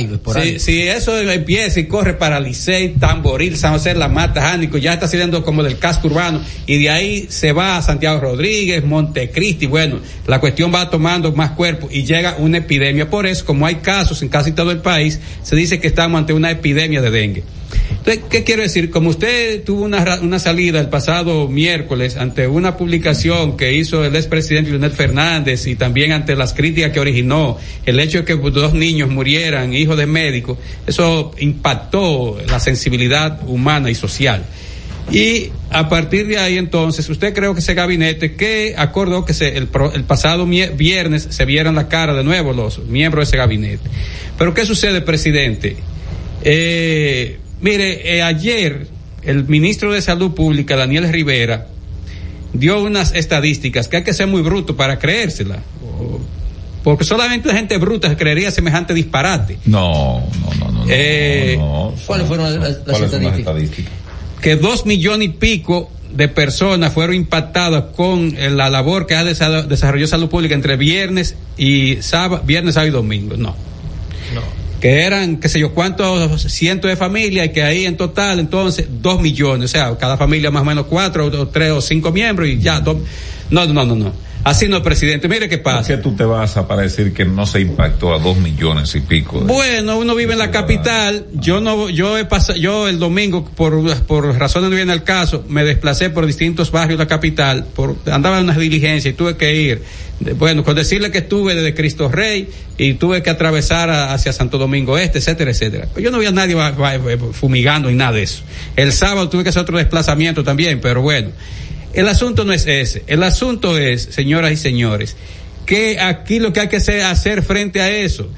si, eso empieza y corre para Licey, Tamboril, San José, La Mata, Jánico, ya está saliendo como del casco urbano, y de ahí se va a Santiago Rodríguez, Montecristi, bueno, la cuestión va tomando más cuerpo y llega una epidemia. Por eso, como hay casos en casi todo el país, se dice que estamos ante una epidemia de dengue. ¿Qué quiero decir? Como usted tuvo una, una salida el pasado miércoles ante una publicación que hizo el expresidente Leonel Fernández y también ante las críticas que originó el hecho de que dos niños murieran, hijos de médicos, eso impactó la sensibilidad humana y social. Y a partir de ahí entonces, usted creo que ese gabinete que acordó que el pasado viernes se vieran la cara de nuevo los miembros de ese gabinete. Pero ¿qué sucede, presidente? Eh, mire, eh, ayer el ministro de Salud Pública, Daniel Rivera, dio unas estadísticas que hay que ser muy bruto para creérsela. Porque solamente la gente bruta creería semejante disparate. No, no, no, no. Eh, ¿Cuáles fueron las, estadísticas? Que dos millones y pico de personas fueron impactadas con la labor que ha desarrollado Salud Pública entre viernes y sábado, viernes, sábado y domingo. No. Que eran, qué sé yo, cuántos cientos de familias y que ahí en total entonces dos millones, o sea, cada familia más o menos cuatro o tres o cinco miembros y ya, dos, no, no, no, no. Así no, presidente. Mire qué pasa. ¿Por qué tú te vas a para decir que no se impactó a dos millones y pico? bueno, uno vive en la capital. Yo no, yo he pasado, yo el domingo, por, por razones no viene al caso, me desplacé por distintos barrios de la capital, por, andaba en unas diligencias y tuve que ir. Bueno, con decirle que estuve desde Cristo Rey y tuve que atravesar hacia Santo Domingo Este, etcétera, etcétera. Yo no vi a nadie fumigando y nada de eso. El sábado tuve que hacer otro desplazamiento también, pero bueno. El asunto no es ese. El asunto es, señoras y señores, que aquí lo que hay que hacer, hacer frente a eso.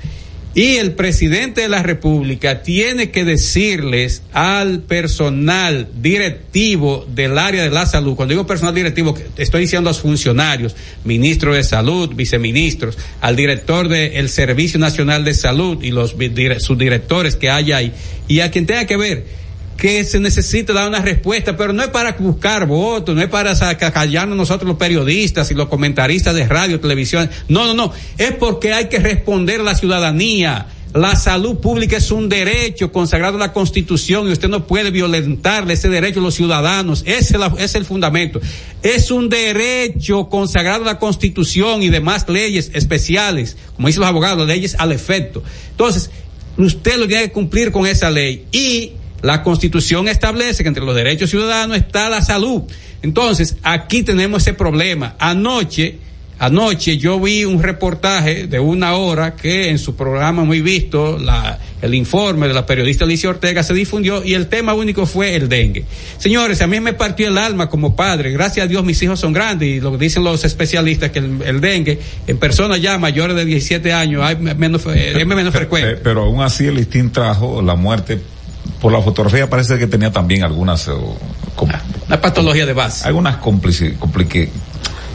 Y el presidente de la República tiene que decirles al personal directivo del área de la salud, cuando digo personal directivo, estoy diciendo a los funcionarios, ministro de salud, viceministros, al director del Servicio Nacional de Salud y los subdirectores que hay ahí, y a quien tenga que ver que se necesita dar una respuesta, pero no es para buscar votos, no es para callarnos nosotros los periodistas y los comentaristas de radio, televisión. No, no, no. Es porque hay que responder a la ciudadanía. La salud pública es un derecho consagrado en la Constitución y usted no puede violentarle ese derecho a los ciudadanos. Ese es, el fundamento. Es un derecho consagrado en la Constitución y demás leyes especiales, como dicen los abogados, leyes al efecto. Entonces, usted lo tiene que cumplir con esa ley y la constitución establece que entre los derechos ciudadanos está la salud. Entonces, aquí tenemos ese problema. Anoche, anoche yo vi un reportaje de una hora que en su programa muy visto, la, el informe de la periodista Alicia Ortega se difundió y el tema único fue el dengue. Señores, a mí me partió el alma como padre. Gracias a Dios mis hijos son grandes y lo que dicen los especialistas que el, dengue en personas ya mayores de 17 años hay menos, es menos frecuente. Pero aún así el listín trajo la muerte por la fotografía parece que tenía también algunas... la patología de base. Algunas complicaciones.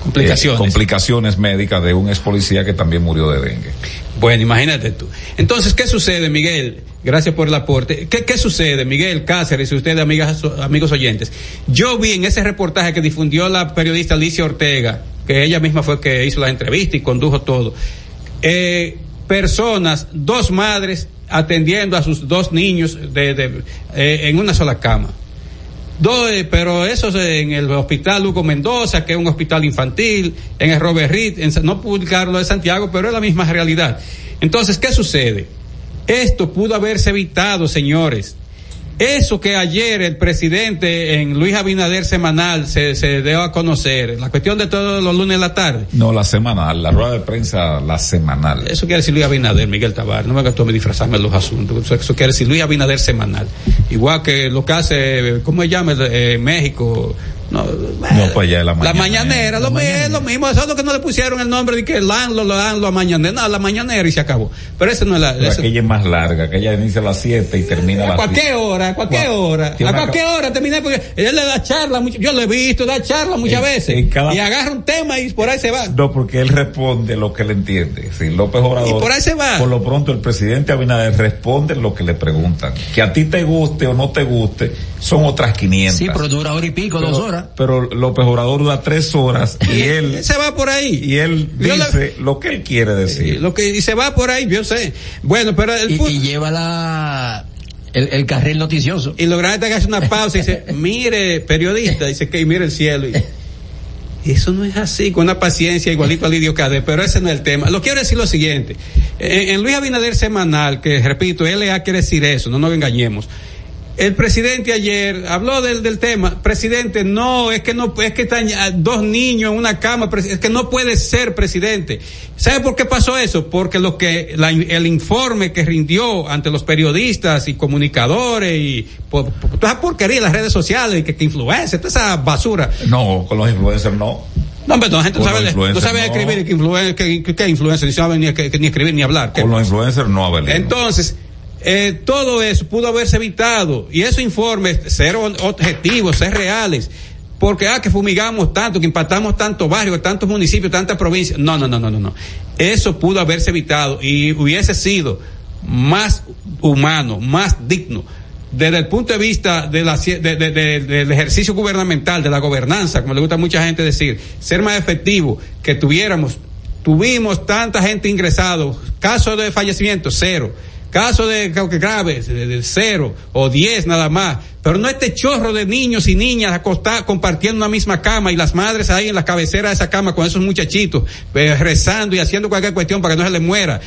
Eh, complicaciones médicas de un ex policía que también murió de dengue. Bueno, imagínate tú. Entonces, ¿qué sucede, Miguel? Gracias por el aporte. ¿Qué, qué sucede, Miguel Cáceres y ustedes, amigas, amigos oyentes? Yo vi en ese reportaje que difundió la periodista Alicia Ortega, que ella misma fue que hizo la entrevista y condujo todo, eh, personas, dos madres atendiendo a sus dos niños de, eh, en una sola cama. Dos, eh, pero eso es en el hospital Hugo Mendoza, que es un hospital infantil, en el Robert Reed, en, no publicarlo de Santiago, pero es la misma realidad. Entonces, ¿qué sucede? Esto pudo haberse evitado, señores, eso que ayer el presidente en Luis Abinader semanal se, se dio a conocer, la cuestión de todos los lunes de la tarde. No, la semanal, la rueda de prensa, la semanal. Eso quiere decir Luis Abinader, Miguel Tavares, no me tú a disfrazarme los asuntos. Eso, quiere decir Luis Abinader semanal. Igual que lo que hace, ¿cómo se llama? Eh, México, no, pues ya la mañanera. La mañanera, lo, Es lo mismo, eso es lo que no le pusieron el nombre de que LAN lo dan lo a mañanera, no, la mañanera y se acabó. Pero eso no es la. aquella es más larga, aquella inicia a las 7 y termina a las ¿A cualquier hora? ¿A cualquier hora? ¿A cualquier hora termina? Porque él le da charla, yo lo he visto, da charla muchas veces. y agarra un tema y por ahí se va. No, porque él responde lo que le entiende. Sí, López Obrador. Y por ahí se va. Por lo pronto el presidente Abinader responde lo que le preguntan. Que a ti te guste o no te guste, son otras 500. Sí, pero dura hora y pico, dos horas. Pero López Obrador dura tres horas y él se va por ahí y él dice lo que él quiere decir. Lo que y se va por ahí, yo sé. Bueno, pero el y, lleva la el, carril noticioso. Y lo grande es que hace una pausa y dice, mire, periodista, dice que mire el cielo. Y, eso no es así, con una paciencia igualito al Lidio pero ese no es el tema. Lo quiero decir lo siguiente. En, Luis Abinader Semanal, que repito, LA quiere decir eso, no nos engañemos el presidente ayer habló del, del tema. Presidente, no, es que no, es que están dos niños en una cama, es que no puede ser presidente. ¿Sabe por qué pasó eso? Porque lo que, la, el informe que rindió ante los periodistas y comunicadores y por, por, toda esa porquería las redes sociales y que, que influencia, toda esa basura. No, con los influencers no. No, pero la gente no sabe, no sabe escribir que influencer, que, que, que influencer, ni sabe ni, que, ni escribir ni hablar. Con los influencers no, Abelino. Entonces, eh, todo eso pudo haberse evitado y esos informes ser objetivos, ser reales. Porque, ah, que fumigamos tanto, que impactamos tantos barrios, tantos municipios, tantas provincias. No, no, no, no, no, no. Eso pudo haberse evitado y hubiese sido más humano, más digno. Desde el punto de vista de la, de, de, de, del ejercicio gubernamental, de la gobernanza, como le gusta a mucha gente decir, ser más efectivo, que tuviéramos, tuvimos tanta gente ingresado, casos de fallecimiento, cero caso de graves, de, cero o diez nada más, pero no este chorro de niños y niñas acostados compartiendo una misma cama y las madres ahí en la cabecera de esa cama con esos muchachitos eh, rezando y haciendo cualquier cuestión para que no se les muera.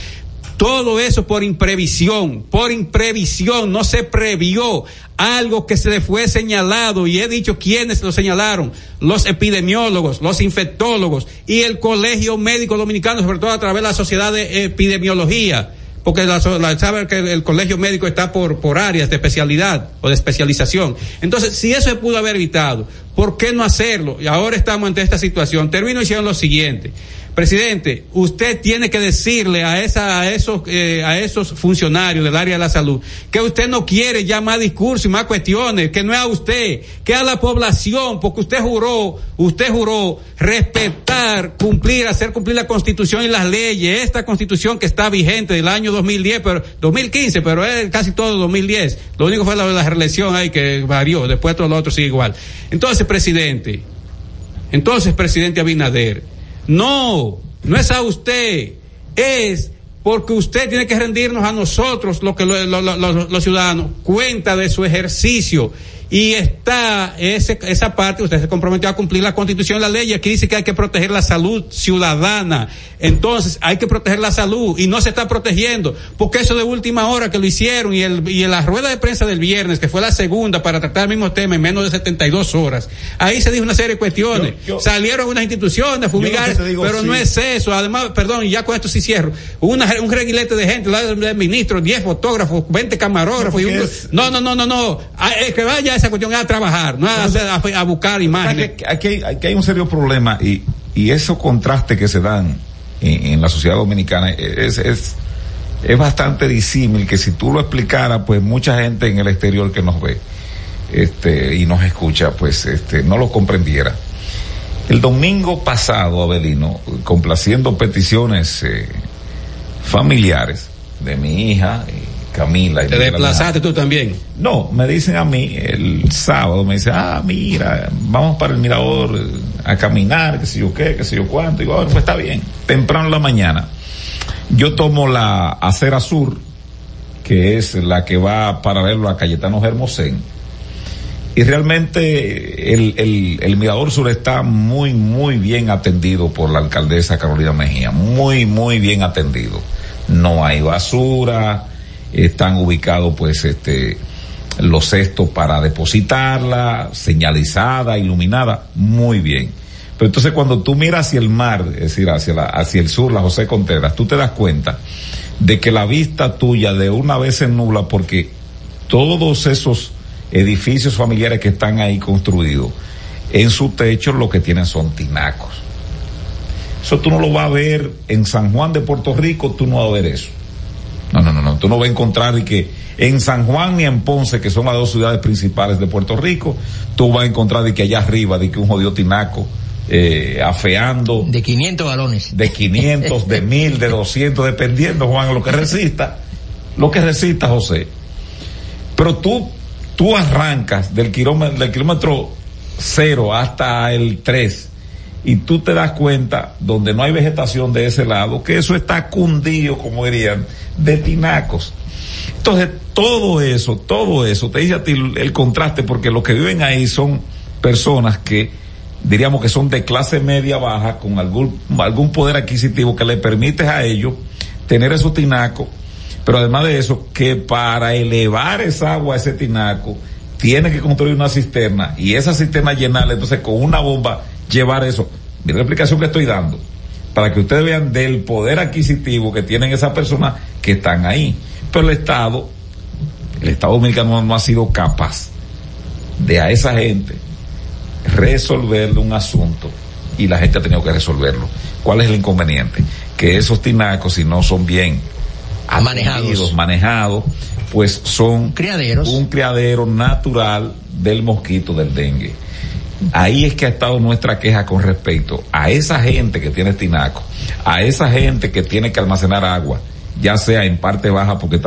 Todo eso por imprevisión, por imprevisión, no se previó algo que se le fue señalado y he dicho quiénes lo señalaron, los epidemiólogos, los infectólogos y el Colegio Médico Dominicano, sobre todo a través de la Sociedad de Epidemiología porque la, la, sabe que el colegio médico está por, por áreas de especialidad o de especialización. Entonces, si eso se pudo haber evitado, ¿por qué no hacerlo? Y ahora estamos ante esta situación. Termino diciendo lo siguiente. Presidente, usted tiene que decirle a, esa, a, esos, eh, a esos funcionarios del área de la salud que usted no quiere ya más discursos y más cuestiones, que no es a usted, que a la población, porque usted juró, usted juró respetar, cumplir, hacer cumplir la constitución y las leyes, esta constitución que está vigente del año 2010, pero 2015, pero es casi todo 2010. Lo único fue la, la reelección ahí que varió, después todo lo otro sigue igual. Entonces, presidente, entonces, presidente Abinader, no, no es a usted, es porque usted tiene que rendirnos a nosotros, lo que lo, lo, lo, los ciudadanos, cuenta de su ejercicio y está ese, esa parte, usted se comprometió a cumplir la constitución la ley, aquí dice que hay que proteger la salud ciudadana, entonces hay que proteger la salud y no se está protegiendo, porque eso de última hora que lo hicieron y, el, y en la rueda de prensa del viernes, que fue la segunda para tratar el mismo tema en menos de 72 horas, ahí se dijo una serie de cuestiones, yo, yo, salieron unas instituciones a fumigar, digo, pero sí. no es eso, además, perdón, y ya con esto sí cierro, una, un reguilete de gente, del ministro, 10 fotógrafos, 20 camarógrafos, no, y un, no, no, no, no, no, es que vaya esa cuestión es a trabajar, no es a, a, a buscar imágenes. Aquí hay, aquí hay un serio problema y, y esos contrastes que se dan en, en la sociedad dominicana es, es, es bastante disímil que si tú lo explicaras, pues mucha gente en el exterior que nos ve este, y nos escucha, pues este, no lo comprendiera. El domingo pasado, Abelino, complaciendo peticiones eh, familiares de mi hija, Camila. Y ¿Te desplazaste tú también? No, me dicen a mí el sábado, me dicen, ah, mira, vamos para el mirador a caminar, que sé yo qué, que sé yo cuánto. Y bueno, pues está bien. Temprano en la mañana, yo tomo la acera sur, que es la que va paralelo a Cayetano Hermosén. Y realmente el, el, el Mirador Sur está muy, muy bien atendido por la alcaldesa Carolina Mejía. Muy, muy bien atendido. No hay basura, están ubicados pues este los cestos para depositarla, señalizada, iluminada, muy bien. Pero entonces cuando tú miras hacia el mar, es decir, hacia, la, hacia el sur, la José Contreras, tú te das cuenta de que la vista tuya de una vez se nubla porque todos esos edificios familiares que están ahí construidos, en su techo lo que tienen son tinacos. Eso tú no lo vas a ver en San Juan de Puerto Rico, tú no vas a ver eso. No, no, no, no. Tú no vas a encontrar que en San Juan ni en Ponce, que son las dos ciudades principales de Puerto Rico, tú vas a encontrar de que allá arriba, de que un jodido tinaco, eh, afeando. De 500 galones. De 500, de 1000, de 200, dependiendo, Juan, lo que resista. Lo que resista, José. Pero tú, tú arrancas del kilómetro, del kilómetro cero hasta el 3 y tú te das cuenta, donde no hay vegetación de ese lado, que eso está cundido, como dirían, de tinacos. Entonces, todo eso, todo eso, te dice a ti el contraste, porque los que viven ahí son personas que, diríamos que son de clase media baja, con algún, algún poder adquisitivo que le permite a ellos tener esos tinacos, Pero además de eso, que para elevar esa agua a ese tinaco, tiene que construir una cisterna y esa cisterna llenarla, entonces con una bomba llevar eso. Mira la explicación que estoy dando, para que ustedes vean del poder adquisitivo que tienen esas personas que están ahí. Pero el Estado, el Estado dominicano no ha sido capaz de a esa gente resolverle un asunto y la gente ha tenido que resolverlo. ¿Cuál es el inconveniente? Que esos tinacos, si no son bien manejados, manejados, pues son criaderos. un criadero natural del mosquito del dengue. Ahí es que ha estado nuestra queja con respecto a esa gente que tiene tinaco, a esa gente que tiene que almacenar agua, ya sea en parte baja, porque,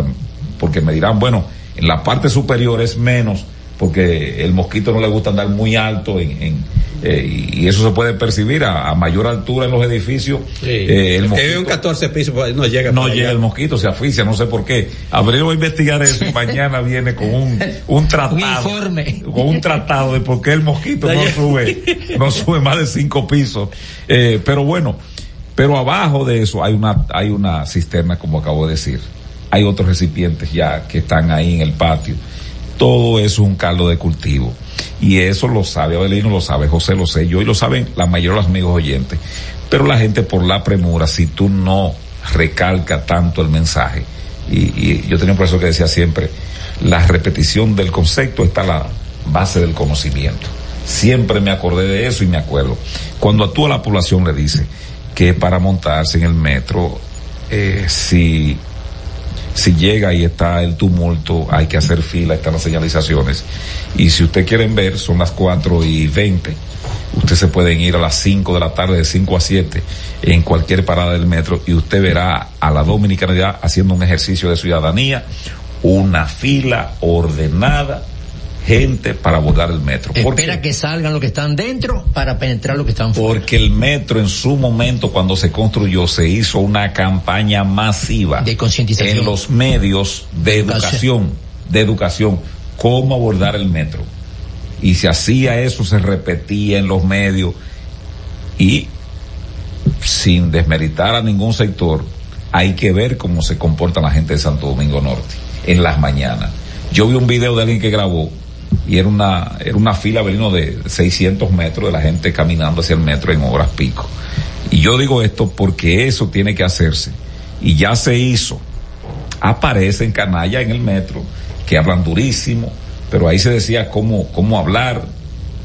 porque me dirán, bueno, en la parte superior es menos, porque el mosquito no le gusta andar muy alto en, eh, y eso se puede percibir a, mayor altura en los edificios. Eh, el, mosquito, un 14 pisos pues, no llega. No llega el mosquito, se aficia, no sé por qué. Abril a investigar eso y mañana viene con un, un tratado. con un tratado de por qué el mosquito no sube, no sube más de cinco pisos. Eh, pero bueno, pero abajo de eso hay una, hay una cisterna, como acabo de decir. Hay otros recipientes ya que están ahí en el patio todo es un caldo de cultivo. Y eso lo sabe Abelino, lo sabe José, lo sé yo y lo saben la mayoría de los amigos oyentes. Pero la gente por la premura, si tú no recalca tanto el mensaje, y, yo tenía un profesor que decía siempre, la repetición del concepto está la base del conocimiento. Siempre me acordé de eso y me acuerdo. Cuando a toda la población le dice que para montarse en el metro, eh, si si llega y está el tumulto, hay que hacer fila, están las señalizaciones. Y si usted quieren ver, son las cuatro y veinte. Usted se pueden ir a las 5 de la tarde, de 5 a 7, en cualquier parada del metro, y usted verá a la dominicanidad haciendo un ejercicio de ciudadanía, una fila ordenada, gente para abordar el metro. Espera que salgan los que están dentro para penetrar los que están fuera. Porque el metro en su momento cuando se construyó se hizo una campaña masiva de concientización en los medios de educación, de educación, cómo abordar el metro. Y se hacía eso, se repetía en los medios y sin desmeritar a ningún sector, hay que ver cómo se comporta la gente de Santo Domingo Norte en las mañanas. Yo vi un video de alguien que grabó y era una, era una fila de 600 metros de la gente caminando hacia el metro en horas pico. Y yo digo esto porque eso tiene que hacerse. Y ya se hizo. Aparecen canallas en el metro que hablan durísimo, pero ahí se decía cómo, cómo hablar,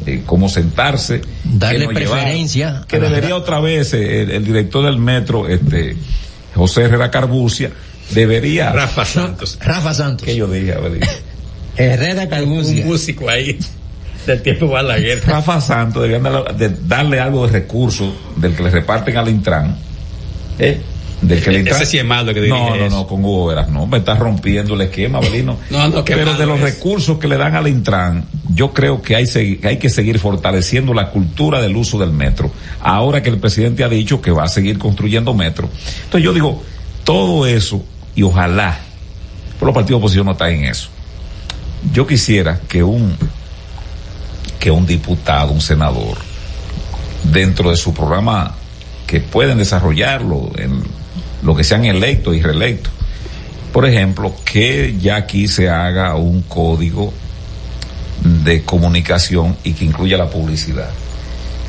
eh, cómo sentarse. Darle preferencia. que debería otra vez eh, el, director del metro, este, José Herrera Carbucia, debería. Rafa Santos. Rafa Santos. Que yo dije, Herrera Calbucia. Un músico ahí del tiempo Balaguer. Rafa Santos deberían darle, darle, algo de recursos del que le reparten al Intran. ¿Eh? Del que le Intran. Ese sí es malo que No, no, no, con Hugo no, me está rompiendo el esquema, Belino. no, no, Pero de los recursos que le dan al Intran, yo creo que hay, que hay que seguir fortaleciendo la cultura del uso del metro. Ahora que el presidente ha dicho que va a seguir construyendo metro. Entonces yo digo, todo eso, y ojalá, por los partidos de oposición no está en eso yo quisiera que un, que un diputado, un senador, dentro de su programa, que pueden desarrollarlo en lo que sean electos y reelectos, por ejemplo, que ya aquí se haga un código de comunicación y que incluya la publicidad.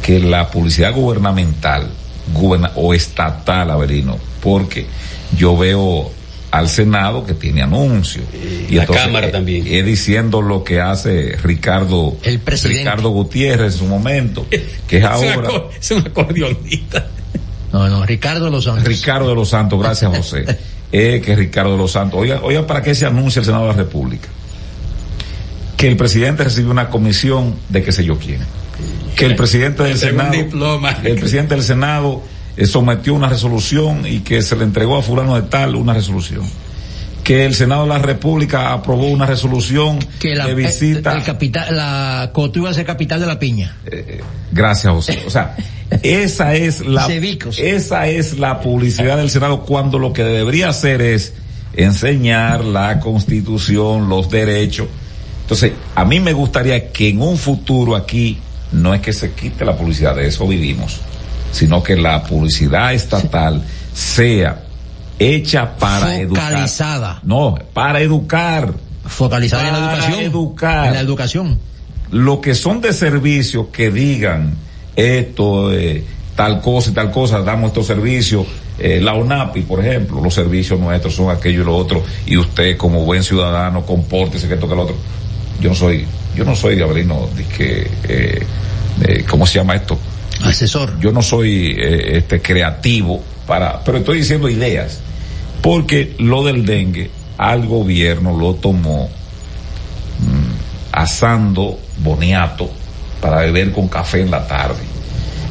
Que la publicidad gubernamental o estatal, Averino, porque yo veo al Senado que tiene anuncios. Y, la Cámara también. Es diciendo lo que hace Ricardo, el Ricardo Gutiérrez en su momento, que es ahora. Es una acordeonista. No, no, Ricardo de los Santos. Ricardo de los Santos, gracias José. es que Ricardo de los Santos. Oiga, oiga, ¿para qué se anuncia el Senado de la República? Que el presidente recibió una comisión de qué sé yo quién. Que el presidente del Senado. El presidente del Senado eh, sometió una resolución y que se le entregó a fulano de tal una resolución que el Senado de la República aprobó una resolución que la, de visita. capital, la Cotu iba a ser capital de la piña. Eh, eh, gracias, José. O sea, esa es la, esa es la publicidad del Senado cuando lo que debería hacer es enseñar la constitución, los derechos. Entonces, a mí me gustaría que en un futuro aquí no es que se quite la publicidad, de eso vivimos sino que la publicidad estatal sea hecha para educar. Focalizada. No, para educar. Focalizada en la Para educación. educar. En la educación. Lo que son de servicios que digan esto, eh, tal cosa y tal cosa, damos estos servicios. Eh, la UNAPI, por ejemplo, los servicios nuestros son aquello y lo otro, y usted como buen ciudadano, compórtese que esto que lo otro. Yo no soy, yo no soy Gabrielino, de que, eh, eh, ¿cómo se llama esto? Asesor. Yo no soy eh, este creativo para, pero estoy diciendo ideas, porque lo del dengue al gobierno lo tomó mm, asando boniato para beber con café en la tarde.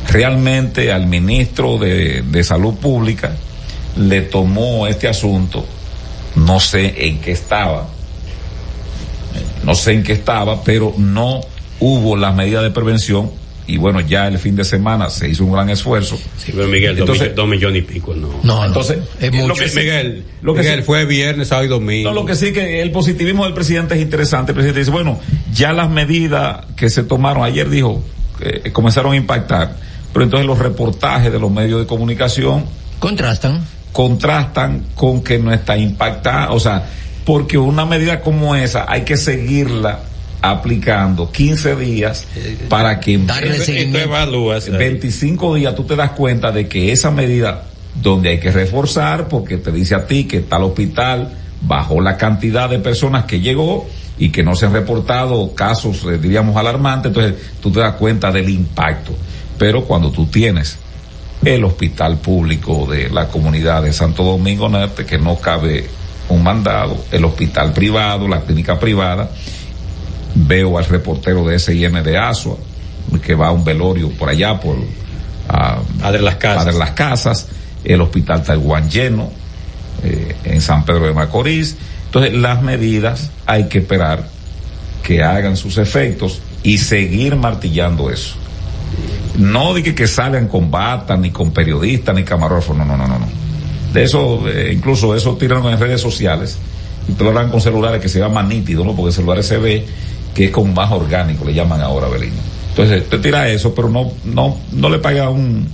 Realmente al ministro de, de Salud Pública le tomó este asunto, no sé en qué estaba, no sé en qué estaba, pero no hubo las medidas de prevención y bueno, ya el fin de semana se hizo un gran esfuerzo. Sí, pero Miguel, dos, Entonces- dos millones y pico, no. No, entonces, es lo mucho. que sí- Miguel, lo que Miguel sí- fue viernes, sábado y domingo. No, lo que sí que el positivismo del presidente es interesante. El presidente dice, bueno, ya las medidas que se tomaron ayer dijo, eh, comenzaron a impactar, pero entonces los reportajes de los medios de comunicación contrastan contrastan con que no está impactada, o sea, porque una medida como esa hay que seguirla aplicando 15 días para que en Darle vez de- seguimiento. Tú evalúas ahí. 25 días tú te das cuenta de que esa medida donde hay que reforzar porque te dice a ti que tal hospital bajó la cantidad de personas que llegó y que no se han reportado casos, eh, diríamos, alarmantes, entonces tú te das cuenta del impacto. Pero cuando tú tienes el hospital público de la comunidad de Santo Domingo Norte, que no cabe un mandado, el hospital privado, la clínica privada, veo al reportero de SIN de Asua, que va a un velorio por allá, por ah, Padre Las Casas. Padre Las Casas, el hospital Taiwán lleno, eh, en San Pedro de Macorís. Entonces, las medidas hay que esperar que hagan sus efectos y seguir martillando eso. No de que, que salgan con bata, ni con periodistas, ni camarógrafos, no, no, no, no, no. De eso, eh, incluso eso tiran en redes sociales y te lo harán con celulares que se llaman nítido, ¿no? Porque el celular se ve que es con más orgánico, le llaman ahora, Belino. Entonces, te tira eso, pero no, no, no le paga a un,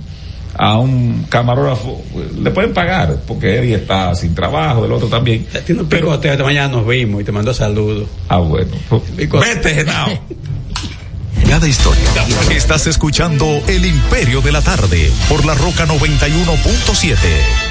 a un camarógrafo, le pueden pagar, porque él está sin trabajo, el otro también. Tiene un picote, esta mañana nos vimos y te mandó saludos. Ah, bueno. Vete, Genao. Cada historia. Estás escuchando El Imperio de la Tarde por la Roca 91.7.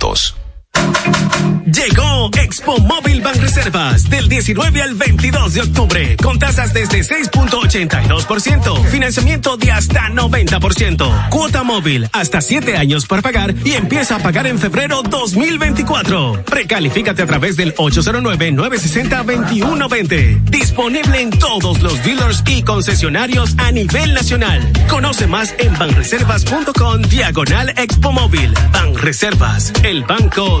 minutos. Llegó Expo Móvil Banreservas del 19 al 22 de octubre con tasas desde 6.82%, financiamiento de hasta 90%, cuota móvil hasta 7 años para pagar y empieza a pagar en febrero 2024. Precalifícate a través del 809-960-2120. Disponible en todos los dealers y concesionarios a nivel nacional. Conoce más en banreservas.com diagonal Expo Móvil. Banreservas, el banco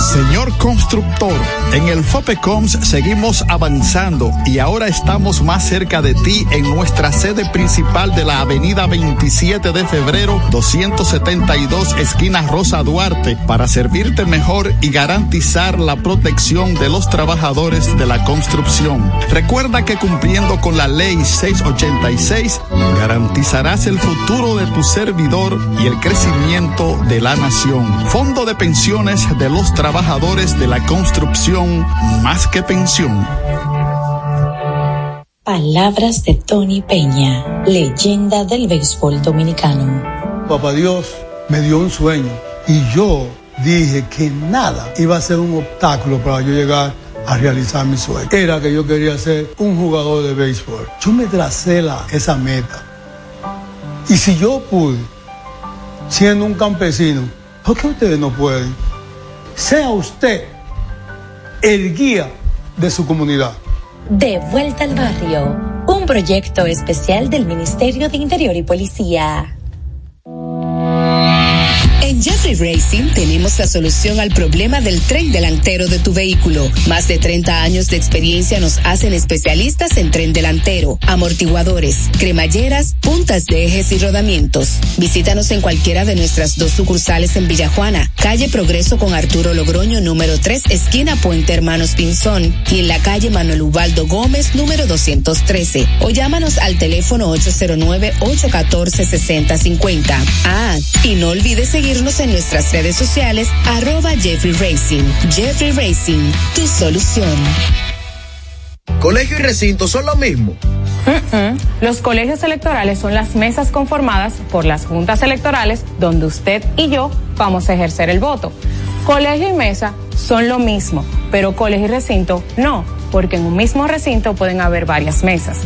Señor constructor, en el FOPECOMS seguimos avanzando y ahora estamos más cerca de ti en nuestra sede principal de la avenida 27 de febrero 272 esquina Rosa Duarte para servirte mejor y garantizar la protección de los trabajadores de la construcción. Recuerda que cumpliendo con la ley 686 garantizarás el futuro de tu servidor y el crecimiento de la nación. Fondo de pensiones de los trabajadores de la construcción más que pensión. Palabras de Tony Peña, leyenda del béisbol dominicano. Papá Dios me dio un sueño y yo dije que nada iba a ser un obstáculo para yo llegar a realizar mi sueño. Era que yo quería ser un jugador de béisbol. Yo me tracé la, esa meta. Y si yo pude, siendo un campesino, ¿por qué ustedes no pueden? Sea usted el guía de su comunidad. De vuelta al barrio, un proyecto especial del Ministerio de Interior y Policía. En Jeffrey Racing tenemos la solución al problema del tren delantero de tu vehículo. Más de 30 años de experiencia nos hacen especialistas en tren delantero, amortiguadores, cremalleras, puntas de ejes y rodamientos. Visítanos en cualquiera de nuestras dos sucursales en Villajuana, calle Progreso con Arturo Logroño número 3, esquina Puente Hermanos Pinzón, y en la calle Manuel Ubaldo Gómez número 213. O llámanos al teléfono 809-814-6050. Ah, y no olvides seguirnos en nuestras redes sociales, arroba Jeffrey Racing. Jeffrey Racing, tu solución. ¿Colegio y recinto son lo mismo? Los colegios electorales son las mesas conformadas por las juntas electorales donde usted y yo vamos a ejercer el voto. Colegio y mesa son lo mismo, pero colegio y recinto no, porque en un mismo recinto pueden haber varias mesas.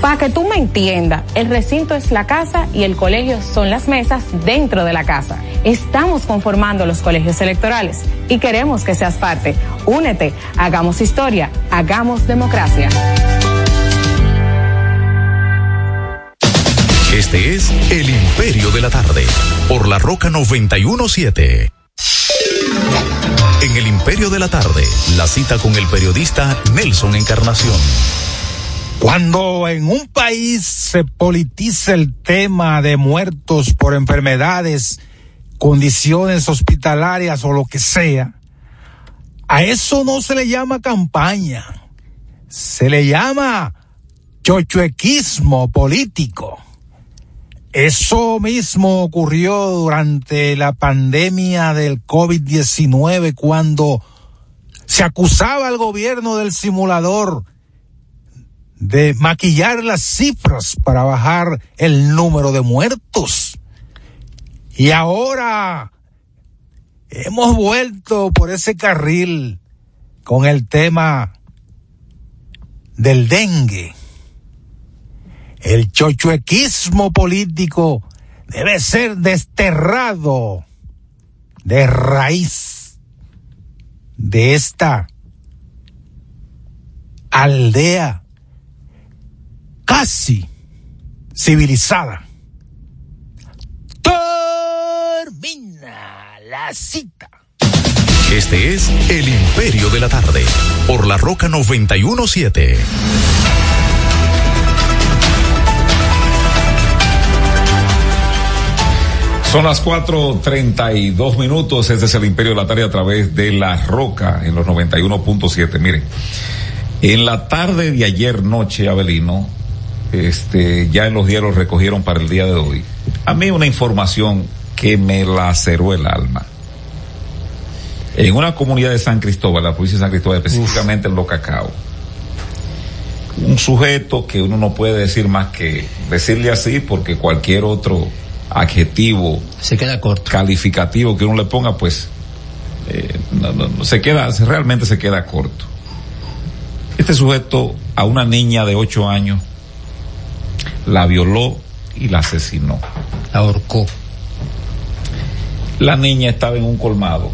Para que tú me entiendas, el recinto es la casa y el colegio son las mesas dentro de la casa. Estamos conformando los colegios electorales y queremos que seas parte. Únete, hagamos historia, hagamos democracia. Este es El Imperio de la Tarde, por la Roca 917. En El Imperio de la Tarde, la cita con el periodista Nelson Encarnación. Cuando en un país se politiza el tema de muertos por enfermedades, condiciones hospitalarias o lo que sea, a eso no se le llama campaña, se le llama chochuequismo político. Eso mismo ocurrió durante la pandemia del COVID-19 cuando se acusaba al gobierno del simulador de maquillar las cifras para bajar el número de muertos. Y ahora hemos vuelto por ese carril con el tema del dengue. El chochuequismo político debe ser desterrado de raíz de esta aldea casi civilizada. Termina la cita. Este es El Imperio de la Tarde, por la Roca 917. Son las 4.32 minutos, este es el Imperio de la Tarde a través de La Roca en los 91.7. Miren, en la tarde de ayer noche, Abelino, este, ya en los diarios recogieron para el día de hoy. A mí una información que me laceró el alma. En una comunidad de San Cristóbal, la provincia de San Cristóbal, específicamente en Los Cacao, un sujeto que uno no puede decir más que decirle así porque cualquier otro adjetivo se queda corto calificativo que uno le ponga pues eh, no, se queda realmente se queda corto este sujeto a una niña de ocho años la violó y la asesinó. La ahorcó. La niña estaba en un colmado.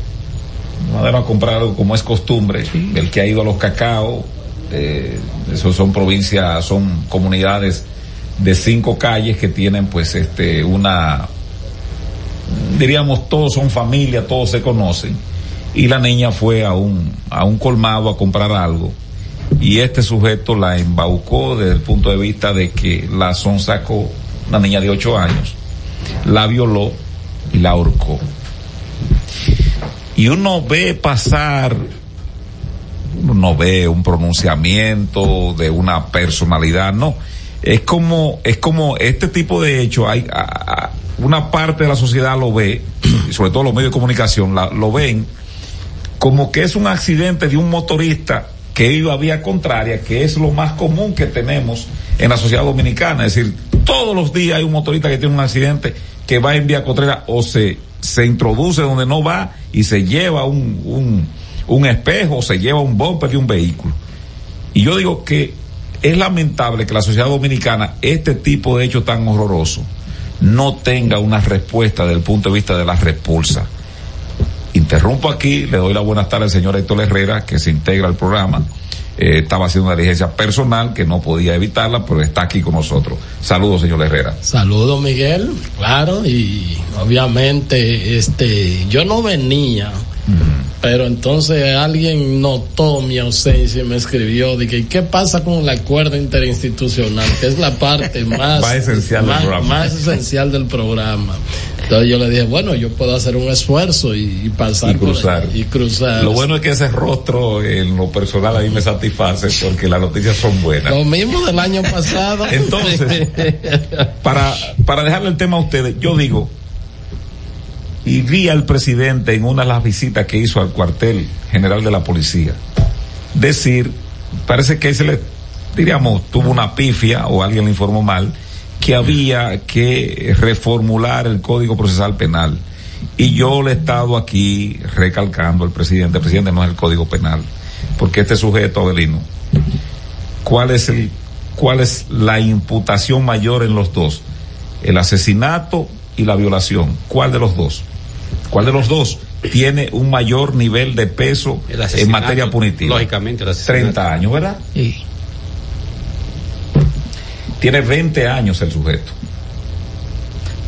No a comprar algo como es costumbre. El que ha ido a los cacao, eh, esos son provincias, son comunidades de cinco calles que tienen pues este una diríamos todos son familia, todos se conocen. Y la niña fue a un, a un colmado a comprar algo y este sujeto la embaucó desde el punto de vista de que la sacó una niña de 8 años, la violó y la ahorcó. Y uno ve pasar, uno ve un pronunciamiento de una personalidad, no, es como, es como este tipo de hecho, hay, una parte de la sociedad lo ve, y sobre todo los medios de comunicación, lo ven como que es un accidente de un motorista que iba a vía contraria, que es lo más común que tenemos en la sociedad dominicana. Es decir, todos los días hay un motorista que tiene un accidente que va en vía contraria o se, se introduce donde no va y se lleva un, un, un espejo o se lleva un bumper de un vehículo. Y yo digo que es lamentable que la sociedad dominicana, este tipo de hecho tan horroroso, no tenga una respuesta desde el punto de vista de la repulsa. Interrumpo aquí, le doy la buena tarde al señor Héctor Herrera, que se integra al programa. Eh, estaba haciendo una diligencia personal que no podía evitarla, pero está aquí con nosotros. Saludos, señor Herrera. Saludos, Miguel, claro, y obviamente, este, yo no venía pero entonces alguien notó mi ausencia y me escribió de que qué pasa con el acuerdo interinstitucional, que es la parte más, esencial, más, del programa. más esencial del programa. Entonces yo le dije, bueno, yo puedo hacer un esfuerzo y, y pasar Y cruzar. por y cruzar. Lo bueno es que ese rostro en lo personal a mí me satisface porque las noticias son buenas. Lo mismo del año pasado. Entonces, para, para dejarle el tema a ustedes, yo digo, y vi al presidente en una de las visitas que hizo al cuartel general de la policía decir, parece que se le, diríamos, tuvo una pifia o alguien le informó mal, que había que reformular el Código Procesal Penal. Y yo le he estado aquí recalcando al presidente, el presidente no es el Código Penal, porque este sujeto, Abelino, ¿cuál es el, cuál es la imputación mayor en los dos? El asesinato y la violación. ¿Cuál de los dos? ¿Cuál de los dos tiene un mayor nivel de peso en materia punitiva? Lógicamente, el asesinato. 30 años, ¿verdad? Sí. Tiene 20 años el sujeto.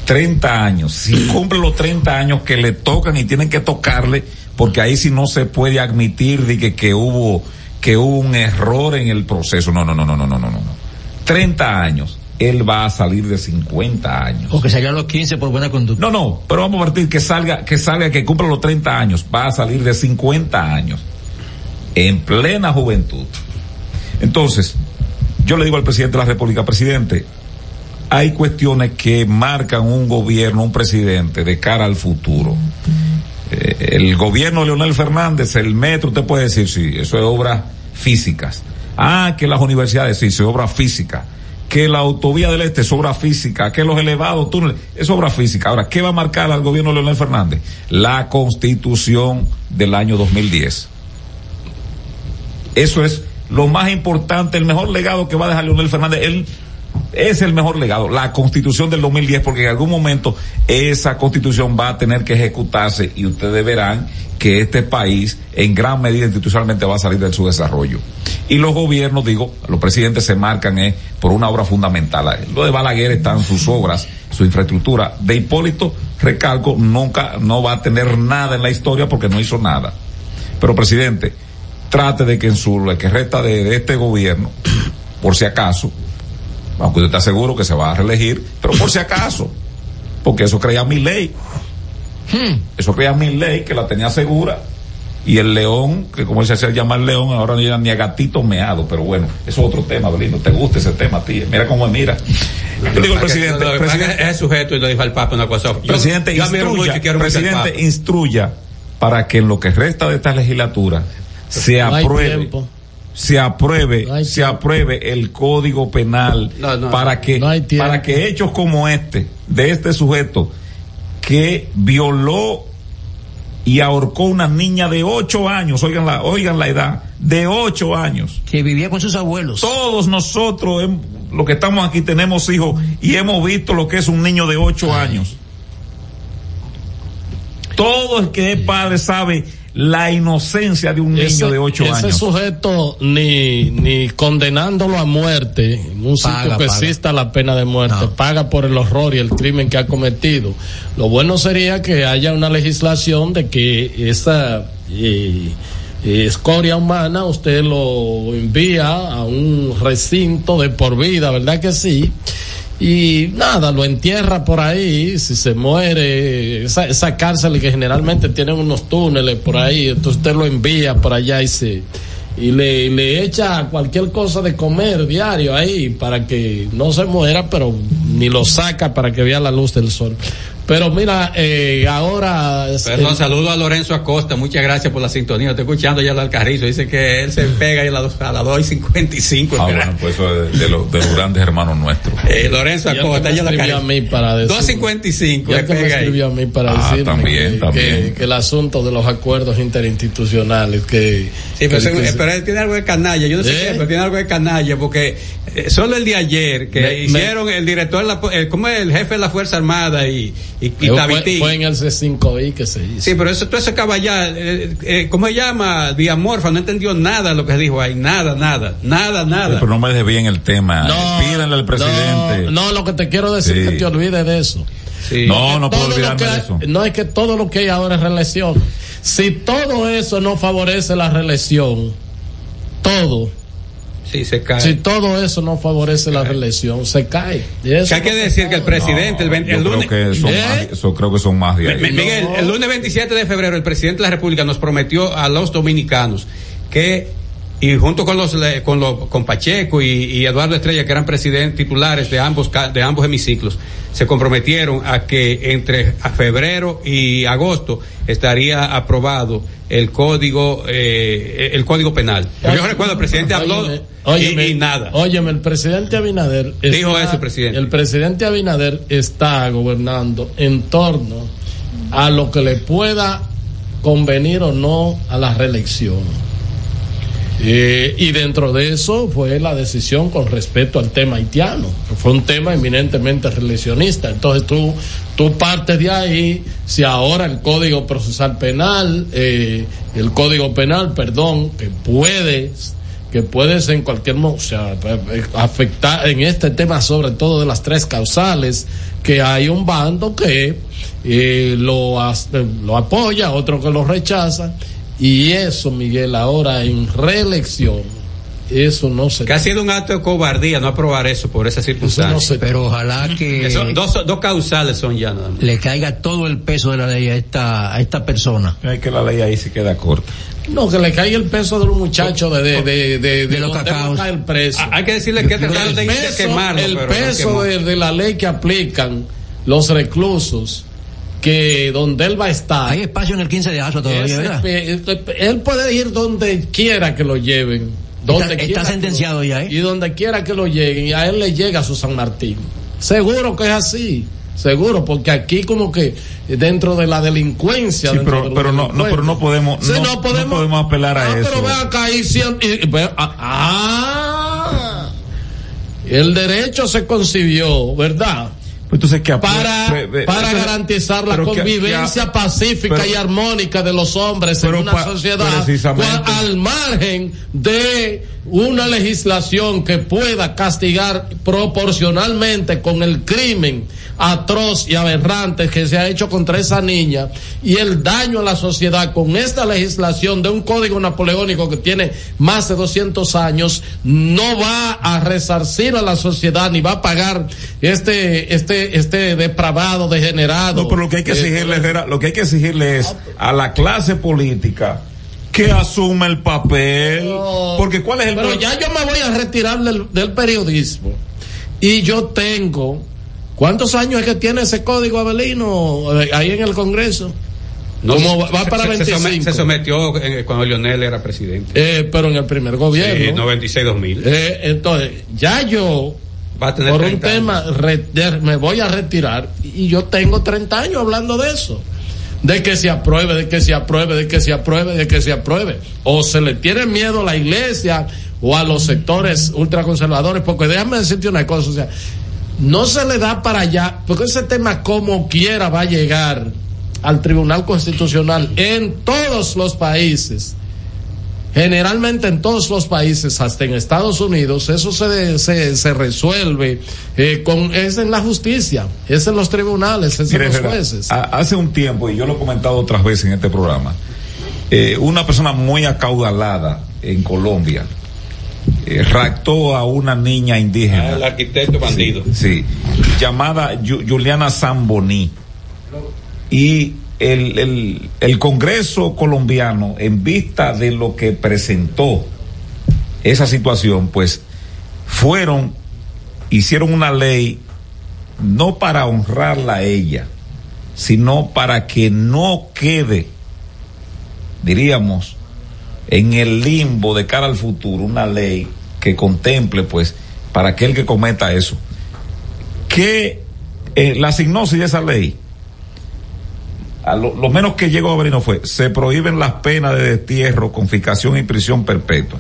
30 años. Si cumple los 30 años que le tocan y tienen que tocarle, porque ahí sí no se puede admitir de que, que hubo que hubo un error en el proceso. No, no, no, no, no, no, no, no. 30 años. Él va a salir de 50 años. O que salgan los 15 por buena conducta. No, no, pero vamos a partir que salga, que salga, que cumpla los 30 años, va a salir de 50 años, en plena juventud. Entonces, yo le digo al presidente de la República, presidente, hay cuestiones que marcan un gobierno, un presidente de cara al futuro. Eh, el gobierno de Leonel Fernández, el metro, usted puede decir, sí, eso es obras físicas. Ah, que las universidades, sí, eso es obra física que la autovía del este es obra física, que los elevados túneles es obra física. Ahora, ¿qué va a marcar al gobierno de Leonel Fernández? La constitución del año 2010. Eso es lo más importante, el mejor legado que va a dejar Leonel Fernández. Es el mejor legado, la constitución del 2010, porque en algún momento esa constitución va a tener que ejecutarse y ustedes verán que este país en gran medida institucionalmente va a salir de su desarrollo. Y los gobiernos, digo, los presidentes se marcan eh, por una obra fundamental. Lo de Balaguer están sus obras, su infraestructura. De Hipólito, recalco, nunca, no va a tener nada en la historia porque no hizo nada. Pero presidente, trate de que en su, que resta de este gobierno, por si acaso, aunque usted está seguro que se va a reelegir, pero por si acaso, porque eso creía mi ley. Eso creía mi ley que la tenía segura. Y el león, que como se hacía llamar león, ahora no llega ni a gatito meado, pero bueno, eso es otro tema, Belino. ¿Te gusta ese tema, tía? Mira cómo me mira. Yo digo al presidente, que es que presidente, es sujeto y lo dijo al Papa una cosa. Yo- presidente, yo instruya, mucho presidente, instruya para que en lo que resta de esta legislatura se No hay apruebe tiempo. Se apruebe No se apruebe el código penal No, no, para que para que hechos como este de este sujeto que violó y ahorcó una niña de ocho años oigan la oigan la edad de ocho años. Que vivía con sus abuelos. todos nosotros los que estamos aquí tenemos hijos y hemos visto lo que es un niño de ocho años. Todo el que es padre sabe la inocencia de un niño Ese- de ocho ese años sujeto ni, ni condenándolo a muerte en un sitio que exista la pena de muerte, paga por el horror y el crimen que ha cometido. Lo bueno sería que haya una legislación de que esa eh, eh, escoria humana usted lo envía a un recinto de por vida, ¿verdad que sí? Y nada, lo entierra por ahí, si se muere, esa, esa cárcel que generalmente tienen unos túneles por ahí, entonces usted lo envía por allá y se y le, le echa cualquier cosa de comer diario ahí para que no se muera, pero ni lo saca para que vea la luz del sol. Pero mira, eh, ahora. Perdón, saludo a Lorenzo Acosta. Muchas gracias por la sintonía. Estoy escuchando ya al Carrizo. Dice que él se pega a las a la 2 y 55. Ah, bueno, pues eso es de, los, de los grandes hermanos nuestros. Eh, Lorenzo Acosta, ya la a mí para decir. 255. Ya que me escribió a mí para ah, decir también, que, también. Que, el asunto de los acuerdos interinstitucionales. que Sí, pero, él tiene algo de canalla. Yo no sé ¿Eh? qué, pero tiene algo de canalla porque eh, solo el de ayer que hicieron el director, la, el, ¿cómo es el jefe de la Fuerza Armada y, y, y fue, fue, en el C5I que se hizo. Sí, pero eso, todo ese caballá, eh, eh, ¿cómo se llama? Diamorfa, no entendió nada de lo que dijo ahí, nada, nada, nada, nada. pero no me deje bien el tema. No, Pídanle al presidente. No, lo que te quiero decir es que te olvides de eso. Sí. No, no puedo olvidarme de eso. No es que todo lo que hay ahora es reelección. Si todo eso no favorece la reelección, todo Sí, se cae. Si todo eso no favorece la reelección, se cae. Eso hay que decir que el presidente, el, el lunes. Creo que son ¿Eh? más, eso creo que son más de ahí. Miguel, el lunes 27 de febrero, el presidente de la República nos prometió a los dominicanos que y junto con los con los con Pacheco y, Eduardo Estrella que eran presidentes titulares de ambos de ambos hemiciclos se comprometieron a que entre febrero y agosto estaría aprobado el código eh, el código penal. Yo recuerdo el presidente habló y, nada. óyeme el presidente Abinader dijo eso presidente. el presidente Abinader está gobernando en torno a lo que le pueda convenir o no a la reelección eh, y dentro de eso fue la decisión con respecto al tema haitiano. Fue un tema eminentemente reeleccionista. Entonces tú, tú partes de ahí, si ahora el Código Procesal Penal, eh, el Código Penal, perdón, que puede que puedes en cualquier o sea, eh, afectar en este tema sobre todo de las tres causales, que hay un bando que lo, lo apoya, otro que lo rechaza, y eso, Miguel, ahora en reelección, eso no se. Que ha sido un acto de cobardía no aprobar eso por esa circunstancia. pero ojalá que. dos, dos causales son ya nada Le caiga todo el peso de la ley a esta, a esta persona. Hay que la ley ahí se queda corta. No, que le caiga el peso de los muchachos de, de, de, de, de los El preso. Ah, hay que decirle que trataron de quemarlo. El peso de la ley que aplican los reclusos que donde él va a estar. Hay espacio en el 15 de agosto todavía, ¿verdad? Él puede ir donde quiera que lo lleven. Donde está, sentenciado ya, ¿eh? Y donde quiera que lo lleguen, y a él le llega su San Martín. Seguro que es así. Seguro, porque aquí como que dentro de la delincuencia. Sí, pero, pero no, no, pero no podemos, no, podemos, apelar a ah, eso. Pero vean acá ahí siempre, ah, ah, el derecho se concibió, ¿verdad? Entonces, ¿qué para, para garantizar la convivencia pacífica y armónica de los hombres en una sociedad al margen de una legislación que pueda castigar proporcionalmente con el crimen atroz y aberrante que se ha hecho contra esa niña y el daño a la sociedad con esta legislación de un código napoleónico que tiene más de 200 años no va a resarcir a la sociedad ni va a pagar este este este depravado degenerado. No, pero lo que hay que exigirle lo que hay que exigirle es a la clase política que asume el papel. porque cuál es el Pero ya yo me voy a retirar del, del periodismo. Y yo tengo ¿Cuántos años es que tiene ese código Abelino eh, ahí en el Congreso? No, va para 25. Se, sometió eh, cuando Lionel era presidente. Eh, pero en el primer gobierno. Sí, 96-2000. Eh, entonces, ya yo, por un tema, me voy a retirar y yo tengo 30 años hablando de eso. De que se apruebe, de que se apruebe, de que se apruebe, de que se apruebe. O se le tiene miedo a la iglesia o a los sectores ultraconservadores, porque déjame decirte una cosa, o sea, no se le da para allá, porque ese tema como quiera va a llegar al Tribunal Constitucional en todos los países. Generalmente en todos los países, hasta en Estados Unidos, eso se, se, se resuelve eh, con, es en la justicia, es en los tribunales, es en los jueces. Hace un tiempo, y yo lo he comentado otras veces en este programa, eh, una persona muy acaudalada en Colombia, eh, raptó a una niña indígena. Ah, el arquitecto bandido. Sí, llamada Juliana Zamboni. Y el, el, Congreso colombiano, en vista de lo que presentó esa situación, pues fueron, hicieron una ley no para honrarla a ella, sino para que no quede, diríamos, en el limbo de cara al futuro una ley que contemple, pues, para aquel que cometa eso. Que eh, la signosis de esa ley, lo, menos que llegó a ver no fue, se prohíben las penas de destierro, confiscación y prisión perpetua.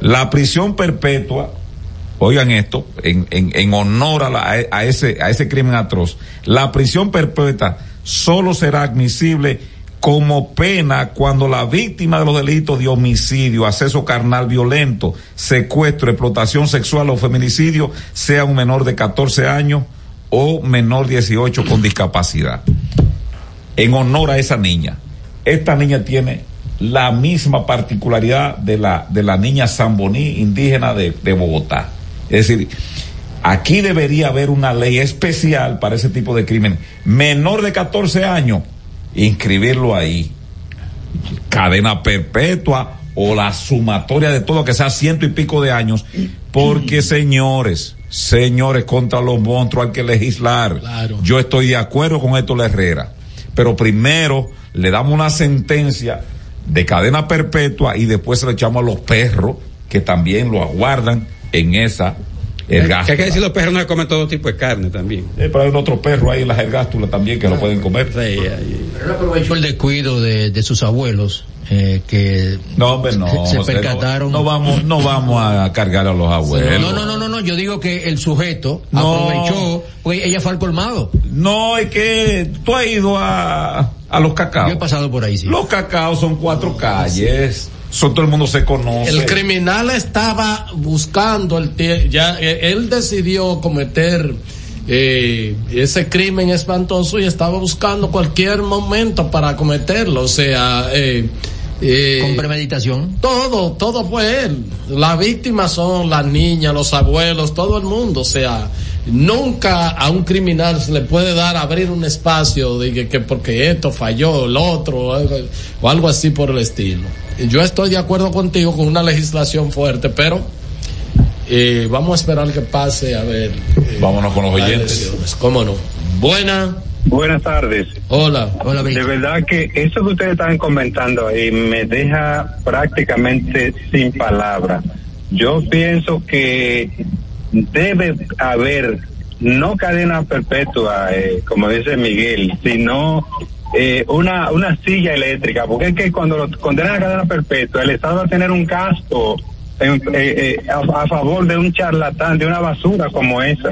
La prisión perpetua, oigan esto, en, en, en honor a, la, a, ese, a ese crimen atroz, la prisión perpetua solo será admisible como pena cuando la víctima de los delitos de homicidio, acceso carnal violento, secuestro, explotación sexual o feminicidio sea un menor de 14 años o menor 18 con discapacidad. En honor a esa niña. Esta niña tiene la misma particularidad de la, de la niña Zamboní indígena de, de Bogotá. Es decir, aquí debería haber una ley especial para ese tipo de crimen. Menor de 14 años, inscribirlo ahí. Cadena perpetua o la sumatoria de todo que sea ciento y pico de años. Porque señores, señores, contra los monstruos hay que legislar. Yo estoy de acuerdo con esto, la Herrera. Pero primero le damos una sentencia de cadena perpetua y después se le echamos a los perros que también lo aguardan en esa ergástula. Que hay que decir los perros no comen todo tipo de carne también. Eh, pero hay otro perro ahí en las ergástulas también que lo pueden comer. Sí, pero él aprovechó el descuido de, de sus abuelos. Eh, que no, hombre, no, se, percataron. No, no, vamos, no vamos a cargar a los abuelos. No, no, no, no, no, yo digo que el sujeto aprovechó, pues ella fue al colmado. No, es que tú has ido a, a los cacaos. Yo he pasado por ahí, sí. Los cacaos son cuatro calles. Son, todo el mundo se conoce. El criminal estaba buscando el ya él decidió cometer eh, ese crimen espantoso y estaba buscando cualquier momento para cometerlo, o sea, eh, eh, con premeditación. Todo, todo fue él. Las víctimas son las niñas, los abuelos, todo el mundo, o sea, nunca a un criminal se le puede dar abrir un espacio de que, que porque esto falló, el otro, o algo, o algo así por el estilo yo estoy de acuerdo contigo con una legislación fuerte, pero eh, vamos a esperar que pase a ver. Eh, Vámonos con los oyentes. ¿Cómo no? Buena. Buenas tardes. Hola. Hola, De verdad que eso que ustedes están comentando ahí me deja prácticamente sin palabras. Yo pienso que debe haber no cadena perpetua, eh, como dice Miguel, sino eh, una, una silla eléctrica, porque es que cuando lo condenan a cadena perpetua, el Estado va a tener un gasto en, eh, eh, a, a, favor de un charlatán, de una basura como esa.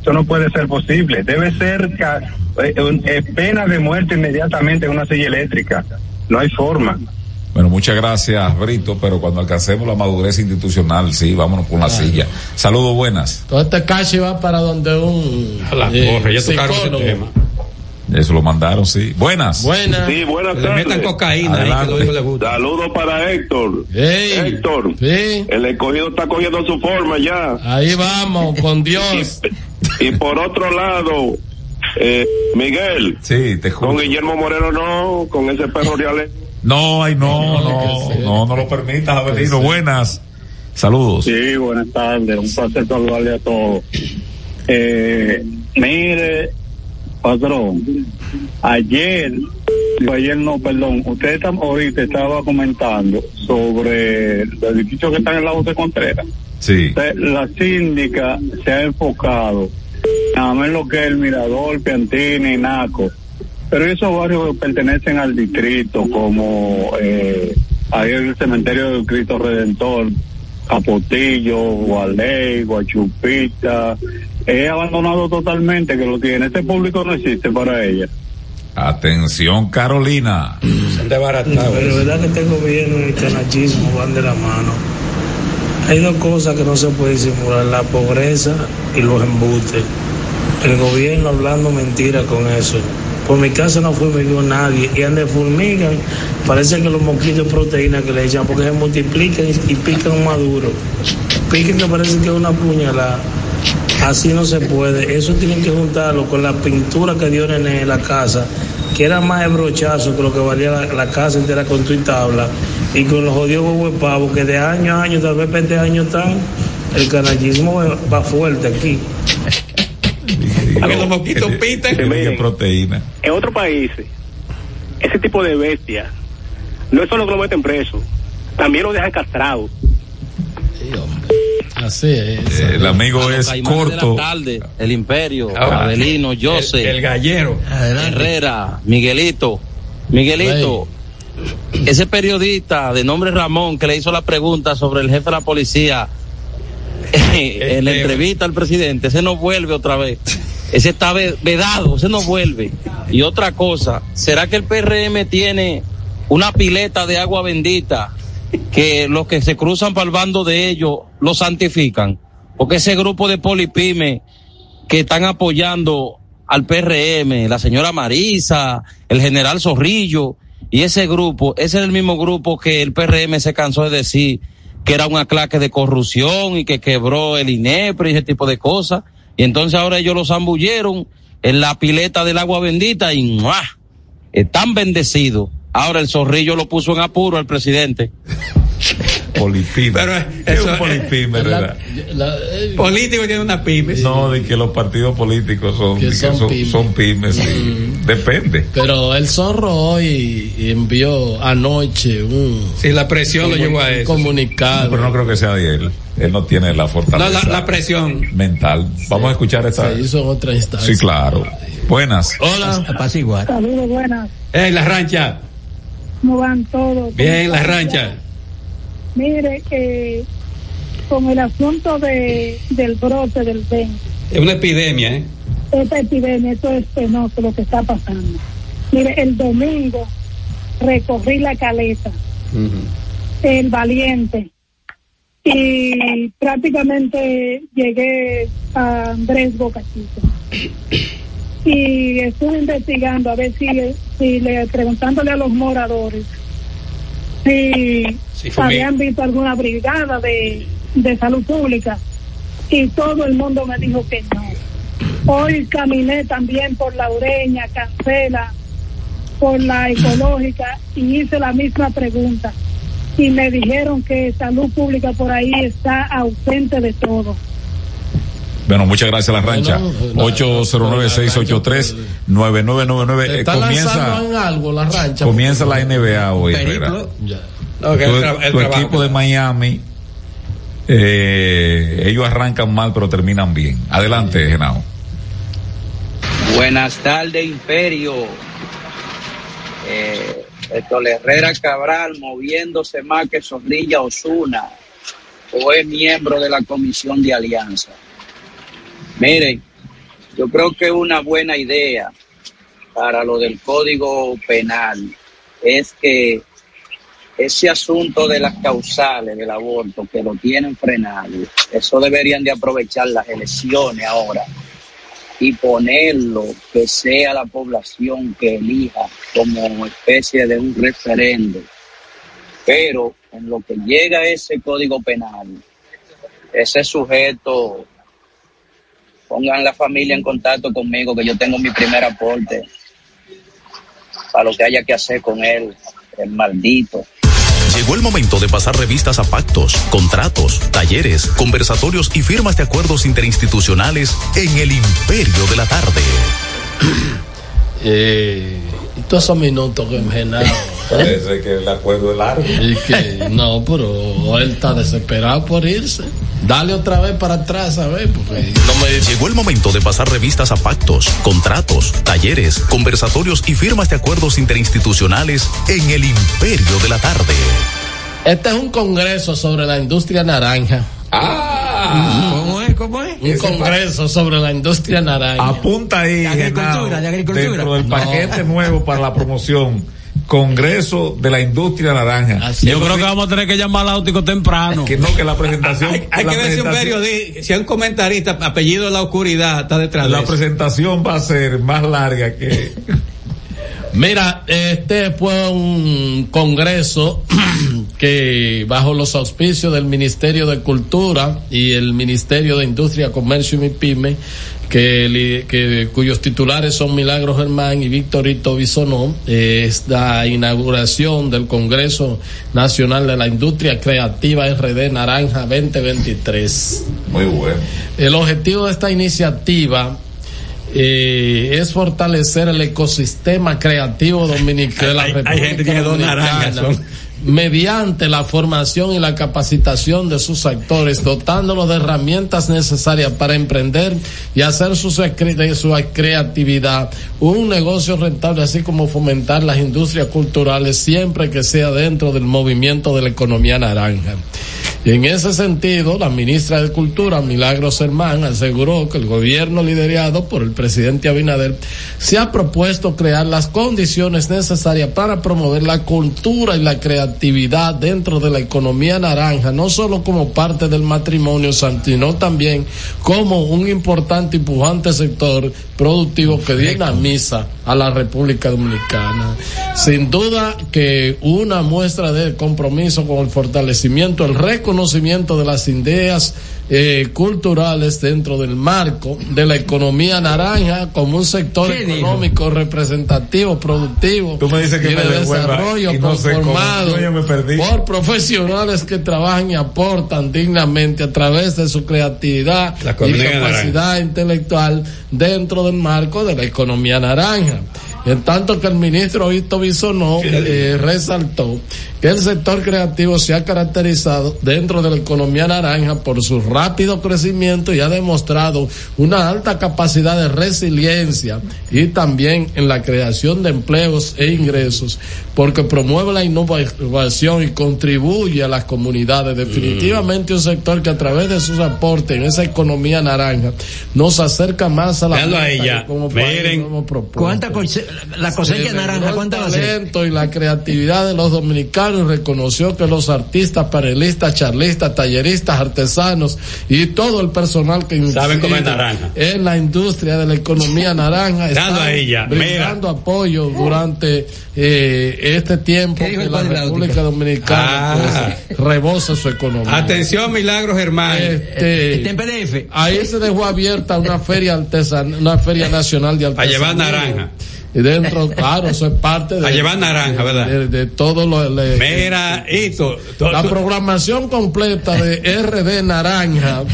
Eso no puede ser posible. Debe ser eh, pena de muerte inmediatamente en una silla eléctrica. No hay forma. Bueno, muchas gracias, Brito, pero cuando alcancemos la madurez institucional, sí, vámonos con la silla. Saludos buenas. Todo este cash va para donde un... A la eh, torre, ya tocaron ese tema. Eso lo mandaron, sí. Buenas. Buenas. Sí, buenas Le tardes. metan cocaína. Saludos para Héctor. Hey. Héctor. Sí. El escogido está cogiendo su forma ya. Ahí vamos, con Dios. Y, y por otro lado, eh, Miguel. Sí, te Con Guillermo Moreno no, con ese perro real. No, ay, no, no, no, no lo permitas, Avelino. Buenas. Saludos. Sí, buenas tardes. Un placer saludarle a todos. Eh, mire, patrón, ayer, ayer no, perdón, usted está, ahorita estaba comentando sobre los edificios que están en la de Contreras. Sí. La síndica se ha enfocado a ver lo que es el Mirador, Piantini, Naco. Pero esos barrios pertenecen al distrito, como eh, ahí el cementerio del Cristo Redentor, Capotillo, Gualey, Guachupita, es abandonado totalmente, que lo tiene. Este público no existe para ella. Atención, Carolina. Son desbaratados. Pero la verdad que este gobierno y el canachismo van de la mano. Hay dos cosas que no se puede disimular, la pobreza y los embustes. El gobierno hablando mentiras con eso. Por mi casa no fumigó nadie y donde fumigan parece que los mosquitos proteínas que le echan porque se multiplican y, y pican más duro. Pican que parece que es una puñalada. Así no se puede. Eso tienen que juntarlo con la pintura que dio en la casa, que era más de brochazo que lo que valía la, la casa entera con tu y tabla, y con los jodidos huevos de pavo, que de año a año, tal vez 20 años están, el canallismo va fuerte aquí. que los mosquitos pitan. Proteína. En otros países, ese tipo de bestia, no es solo que lo meten preso, también lo dejan castrado. Así es. Eh, el amigo es corto. tarde, el Imperio, Ah, Adelino, Jose, el gallero. Herrera, Miguelito, Miguelito. Ese periodista de nombre Ramón que le hizo la pregunta sobre el jefe de la policía en la entrevista al presidente, ese no vuelve otra vez. Ese está ve- vedado, ese no vuelve. Y otra cosa, ¿será que el PRM tiene una pileta de agua bendita que los que se cruzan para el bando de ellos lo santifican? Porque ese grupo de polipyme que están apoyando al PRM, la señora Marisa, el general Zorrillo, y ese grupo, ese es el mismo grupo que el PRM se cansó de decir que era una claque de corrupción y que quebró el INEPRE y ese tipo de cosas. Y entonces ahora ellos los zambulleron en la pileta del agua bendita y ¡mua! están bendecidos. Ahora el zorrillo lo puso en apuro al presidente. Polipyme. Pero ¿Qué es eso- un polipyme, verdad? Político tiene una pyme. No, de que los partidos políticos son, Que que son son, pymes. son pymes, sí. Depende. Pero el zorro hoy envió anoche un, Sí, la presión lo llevó a un eso. comunicado. Pero no creo que sea de él. Él no tiene la No, fortaleza la, la presión. mental. Vamos a escuchar esta. Se hizo en otra instancia. Sí, claro. Buenas. Hola. Apaciguar. Saludos, buenas. Eh, la rancha. ¿Cómo van todos? Bien, la rancha. Mire, que con el asunto de, del brote del dengue, Es una epidemia, ¿eh? esta epidemia, esto es penoso lo que está pasando. Mire, el domingo recorrí la caleta, el valiente, y prácticamente llegué a Andrés Bocachito. Y estuve investigando a ver si, si le, preguntándole a los moradores si Sí, habían visto alguna brigada de, de salud pública y todo el mundo me dijo que no. Hoy caminé también por la Ureña, Cancela, por la ecológica y hice la misma pregunta y me dijeron que salud pública por ahí está ausente de todo. Bueno, muchas gracias, La Rancha. 809-683-9999. Eh, Está Comienza, algo la rancha. comienza la NBA hoy, tu, el trabajo. equipo de Miami, eh, ellos arrancan mal, pero terminan bien. Adelante, Genao. Buenas tardes, Imperio. Eh, Héctor Herrera Cabral moviéndose más que Zorrilla Osuna o es miembro de la Comisión de Alianza. Miren, yo creo que una buena idea para lo del Código Penal es que ese asunto de las causales del aborto que lo tienen frenado, eso deberían de aprovechar las elecciones ahora y ponerlo que sea la población que elija como especie de un referendo. Pero en lo que llega ese código penal, ese sujeto, pongan la familia en contacto conmigo, que yo tengo mi primer aporte para lo que haya que hacer con él, el maldito. Llegó el momento de pasar revistas a pactos, contratos, talleres, conversatorios y firmas de acuerdos interinstitucionales en el imperio de la tarde. Eh, y todos esos minutos que Genao. Parece que el acuerdo es largo. Y que no, pero él está desesperado por irse. Dale otra vez para atrás, a ver, porque no me Llegó el momento de pasar revistas a pactos, contratos, talleres, conversatorios y firmas de acuerdos interinstitucionales en el imperio de la tarde. Este es un congreso sobre la industria naranja. ¿Cómo es? ¿Cómo es? Un congreso sobre la industria naranja. Apunta ahí, agricultura, Genao, de agricultura. dentro del No. paquete nuevo para la promoción. Congreso de la Industria Naranja. Yo creo que vamos a tener que llamar al áutico temprano. Que no, que la presentación. Hay, hay la que ver si un periodista, si un comentarista, apellido de la oscuridad, está detrás de La presentación va a ser más larga que. Mira, este fue un congreso que bajo los auspicios del Ministerio de Cultura y el Ministerio de Industria, Comercio y MIPYME, que, cuyos titulares son Milagros Germán y Victorito Bisonó, eh, es la inauguración del Congreso Nacional de la Industria Creativa RD Naranja 2023. Muy bueno. El objetivo de esta iniciativa eh, es fortalecer el ecosistema creativo dominicano de la Hay- hay República gente que Dominicana. Mediante la formación y la capacitación de sus actores, dotándolos de herramientas necesarias para emprender y hacer su, su creatividad un negocio rentable, así como fomentar las industrias culturales siempre que sea dentro del movimiento de la economía naranja. Y en ese sentido, la ministra de Cultura, Milagros Hermán, aseguró que el gobierno liderado por el presidente Abinader se ha propuesto crear las condiciones necesarias para promover la cultura y la creatividad dentro de la economía naranja, no solo como parte del matrimonio, sino también como un importante y pujante sector productivo que dinamiza a la República Dominicana. Sin duda que una muestra de compromiso con el fortalecimiento, el reconocimiento de las ideas eh, culturales dentro del marco de la economía naranja como un sector ¿Qué dijo? económico representativo, productivo Tú me dices que y me de desarrollo y no sé conformado Yo me perdí. por profesionales que trabajan y aportan dignamente a través de su creatividad La y capacidad intelectual dentro del marco de la economía naranja. En tanto que el ministro Víctor Bisonó eh, resaltó que el sector creativo se ha caracterizado dentro de la economía naranja por su rápido crecimiento y ha demostrado una alta capacidad de resiliencia y también en la creación de empleos e ingresos porque promueve la innovación y contribuye a las comunidades. Definitivamente un sector que a través de sus aportes en esa economía naranja nos acerca más a la ya. que como Miren. propuesto. ¿Cuánta cose- la cosecha Se naranja, reveló cuánta va a el ser? talento y la creatividad de los dominicanos y reconoció que los artistas, panelistas, charlistas, talleristas, artesanos y todo el personal que Saben comer naranja. en la industria de la economía naranja están a ella, brindando apoyo durante eh, este tiempo que la República Dominicana Ah. pues, rebosa su economía. Atención, Milagros Germán. Este, Está en PDF. Ahí se dejó abierta una feria artesanal, una feria nacional de Para llevar artesanía. naranja. Y dentro, claro, eso es parte de. A llevar naranja, ¿verdad? De, de todo lo. le- Mira, Hito, to- la programación completa de RD Naranja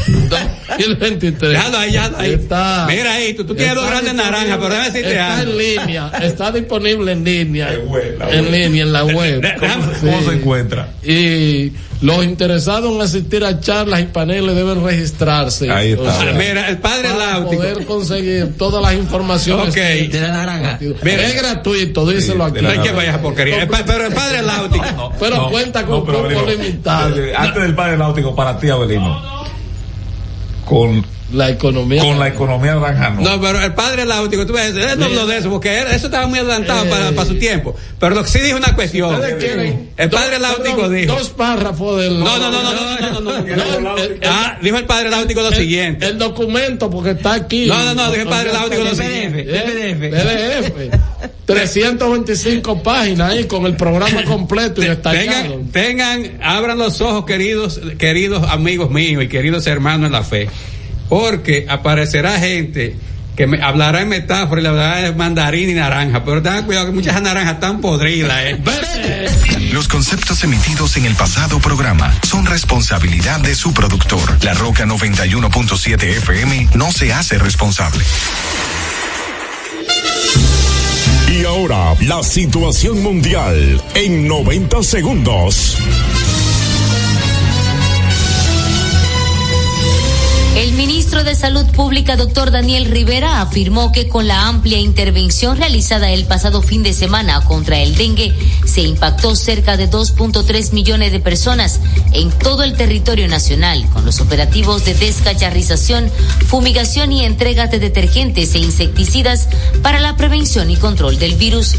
2023. Déjalo ahí, déjalo ahí. Está, Mira, Hito, tú tienes dos grandes naranjas, pero déjame decirte Está algo. en línea, está disponible en línea. web, la en web. línea, en la web. De- ¿Cómo Sí. se encuentra? Y los interesados en asistir a charlas y paneles deben registrarse. Ahí está. O sea, Mira, el padre para Láutico. poder conseguir todas las informaciones. Ok. que- De la naranja. Mira. es gratuito, díselo Sí, aquí. No hay que vaya a porquería. Pa- Pero el padre Láutico. Pero No, cuenta con no, Abelino, limitado. Antes del padre náutico, para ti, Abelino. Con, la economía. Con la economía naranja no. No, pero el padre Láutico, tú ves, él no habló de eso, porque eso estaba muy adelantado para, su tiempo. Pero lo que sí dijo una cuestión. El padre dos, dijo. Dos párrafos del. No, no, no, no, no, ah, dijo el padre Láutico lo siguiente. El documento, porque está aquí. No, no, no, dijo el padre Láutico lo siguiente. PDF. PDF. 325 páginas ahí con el programa completo y estallado. Tengan, tengan, abran los ojos, queridos, queridos amigos míos y queridos hermanos en la fe porque aparecerá gente que me hablará en metáfora y le hablará de mandarín y naranja, pero tengan cuidado que muchas naranjas están podridas, eh. Los conceptos emitidos en el pasado programa son responsabilidad de su productor. La Roca 91.7 FM no se hace responsable. Y ahora, la situación mundial en 90 segundos. De Salud Pública, doctor Daniel Rivera, afirmó que con la amplia intervención realizada el pasado fin de semana contra el dengue, se impactó cerca de 2.3 millones de personas en todo el territorio nacional, con los operativos de descacharrización, fumigación y entrega de detergentes e insecticidas para la prevención y control del virus.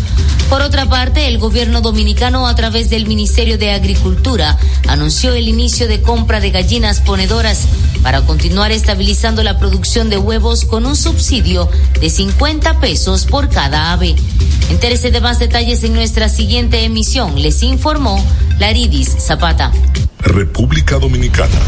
Por otra parte, el gobierno dominicano, a través del Ministerio de Agricultura, anunció el inicio de compra de gallinas ponedoras para continuar estabilizando la producción de huevos con un subsidio de 50 pesos por cada ave. Entérese de más detalles en nuestra siguiente emisión, les informó Laridis Zapata. República Dominicana,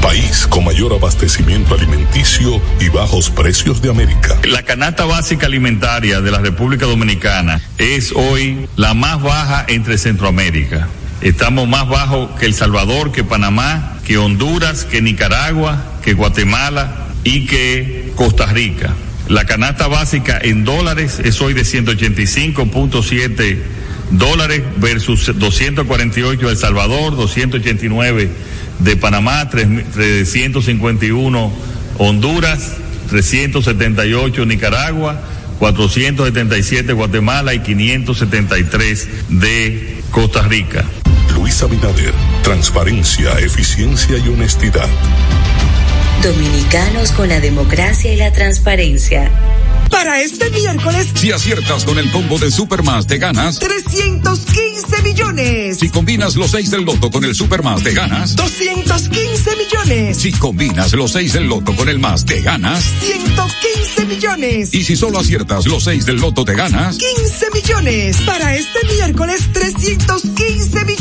país con mayor abastecimiento alimenticio y bajos precios de América. La canasta básica alimentaria de la República Dominicana es hoy la más baja entre Centroamérica. Estamos más bajo que El Salvador, que Panamá, que Honduras, que Nicaragua, que Guatemala y que Costa Rica. La canasta básica en dólares es hoy de 185.7 dólares versus 248 de El Salvador, 289 de Panamá, 351 Honduras, 378 Nicaragua, 477 Guatemala y 573 de Costa Rica. Luis Abinader, transparencia, eficiencia y honestidad. Dominicanos con la democracia y la transparencia. Para este miércoles, si aciertas con el combo de Supermas, te ganas 315 millones. Si combinas los 6 del loto con el Supermas, te ganas 215 millones. Si combinas los 6 del loto con el más, te ganas 115 millones. Y si solo aciertas los 6 del loto, te ganas 15 millones. Para este miércoles, 315 millones.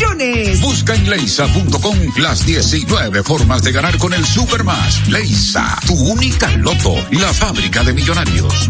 Busca en leisa.com las 19 formas de ganar con el Supermas. Leisa, tu única loto, la fábrica de millonarios.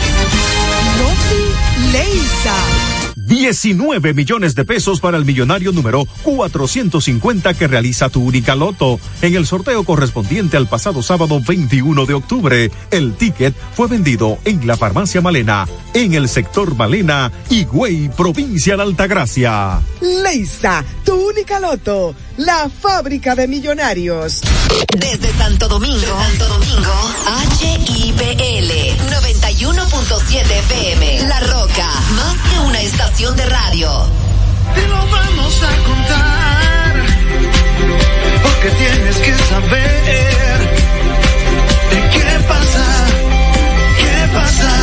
Leisa. 19 millones de pesos para el millonario número 450 que realiza tu única loto. En el sorteo correspondiente al pasado sábado 21 de octubre, el ticket fue vendido en la farmacia Malena, en el sector Malena, Higüey, provincia de Altagracia. Leisa, tu única loto, la fábrica de millonarios. Desde Santo Domingo, Santo Domingo, HIPL 91.7 FM, La Roca, más que una estación de radio. Te lo vamos a contar, porque tienes que saber de qué pasa, qué pasa.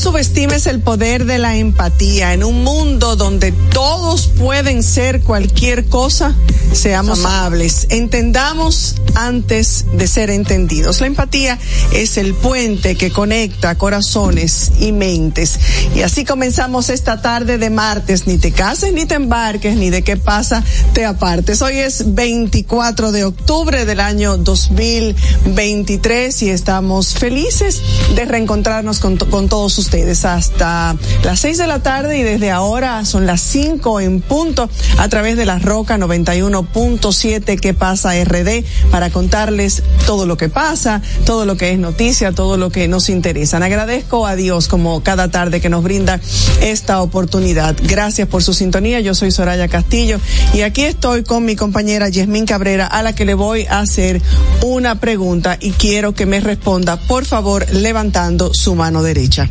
Subestimes el poder de la empatía. En un mundo donde todos pueden ser cualquier cosa, seamos amables. Entendamos antes de ser entendidos. La empatía es el puente que conecta corazones y mentes. Y así comenzamos esta tarde de martes. Ni te cases, ni te embarques, ni de qué pasa, te apartes. Hoy es 24 de octubre del año 2023 y estamos felices de reencontrarnos con, con todos ustedes hasta las 6 de la tarde y desde ahora son las 5 en punto a través de la Roca 91.7 que pasa RD para contarles todo lo que pasa, todo lo que es noticia, todo lo que nos interesa. Agradezco a Dios como cada tarde que nos brinda esta oportunidad. Gracias por su sintonía. Yo soy Soraya Castillo y aquí estoy con mi compañera Yasmín Cabrera a la que le voy a hacer una pregunta y quiero que me responda, por favor, levantando su mano derecha.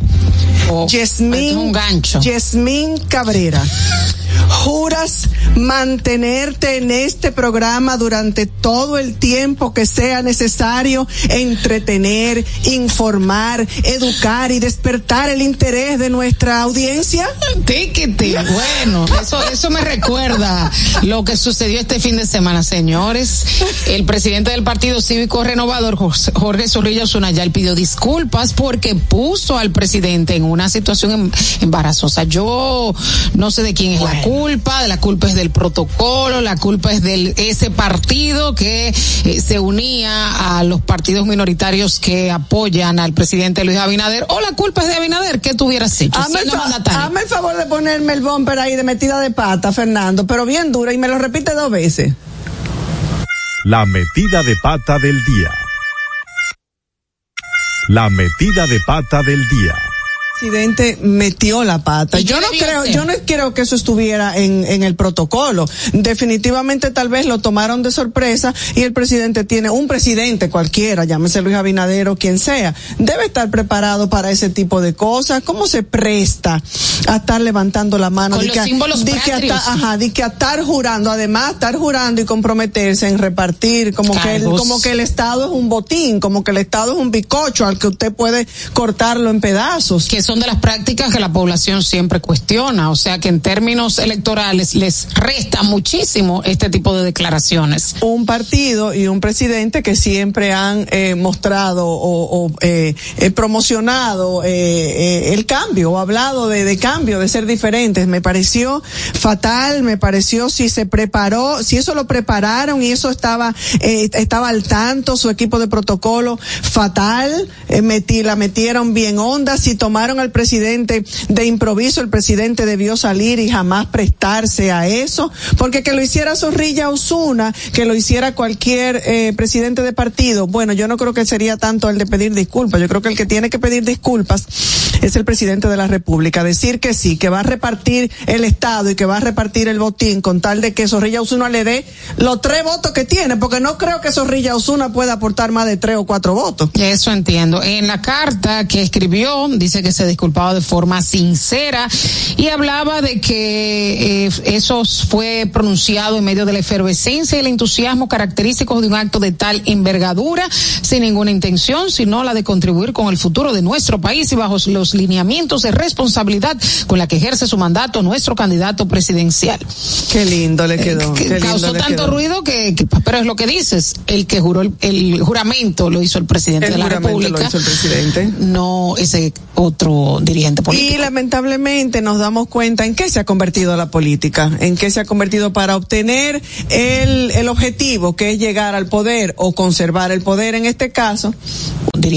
Oh, Yasmín, un gancho. Yasmín Cabrera. ¿Juras mantenerte en este programa durante todo el tiempo que sea necesario, entretener, informar, educar y despertar el interés de nuestra audiencia? Tíquete, bueno, eso, eso me recuerda lo que sucedió este fin de semana, señores. El presidente del Partido Cívico Renovador, Jorge Zorrilla Zunayal, pidió disculpas porque puso al presidente en una situación embarazosa. Yo no sé de quién es la culpa, la culpa es del protocolo, la culpa es de ese partido que eh, se unía a los partidos minoritarios que apoyan al presidente Luis Abinader, o la culpa es de Abinader, ¿qué tuvieras hecho? Hazme, el, fa hazme el favor de ponerme el bumper ahí de metida de pata, Fernando, pero bien dura y me lo repite dos veces. La metida de pata del día. La metida de pata del día presidente metió la pata. Yo no creo, yo no creo que eso estuviera en, en el protocolo. Definitivamente tal vez lo tomaron de sorpresa y el presidente tiene un presidente cualquiera, llámese Luis Abinadero, quien sea, debe estar preparado para ese tipo de cosas. ¿Cómo se presta a estar levantando la mano? Con los que, símbolos de que, ajá, de que a estar jurando, además estar jurando y comprometerse en repartir como que el, como que el Estado es un botín, como que el Estado es un bicocho al que usted puede cortarlo en pedazos. Que eso son de las prácticas que la población siempre cuestiona, o sea que en términos electorales les resta muchísimo este tipo de declaraciones. Un partido y un presidente que siempre han eh, mostrado o, o eh, eh, promocionado el cambio o hablado de, cambio, de ser diferentes. Me pareció fatal, me pareció si se preparó, si eso lo prepararon y eso estaba, estaba al tanto, su equipo de protocolo, fatal, metí, la metieron bien onda, si tomaron al presidente de improviso, el presidente debió salir y jamás prestarse a eso, porque que lo hiciera Zorrilla Osuna, que lo hiciera cualquier eh, presidente de partido, bueno, yo no creo que sería tanto el de pedir disculpas, yo creo que el que tiene que pedir disculpas es el presidente de la República, decir que sí, que va a repartir el Estado y que va a repartir el botín con tal de que Zorrilla Osuna le dé los tres votos que tiene, porque no creo que Zorrilla Osuna pueda aportar más de tres o cuatro votos. Eso entiendo. En la carta que escribió, dice que se disculpaba de forma sincera y hablaba de que eh, eso fue pronunciado en medio de la efervescencia y el entusiasmo característicos de un acto de tal envergadura, sin ninguna intención, sino la de contribuir con el futuro de nuestro país y bajo los lineamientos de responsabilidad con la que ejerce su mandato nuestro candidato presidencial. Qué lindo le quedó. Eh, causó tanto ruido que, pero es lo que dices, el que juró el, juramento lo hizo el presidente de la República. Lo hizo el presidente. No ese otro dirigente político. Y lamentablemente nos damos cuenta en qué se ha convertido la política, en qué se ha convertido para obtener el, el objetivo que es llegar al poder o conservar el poder en este caso. Un dirigente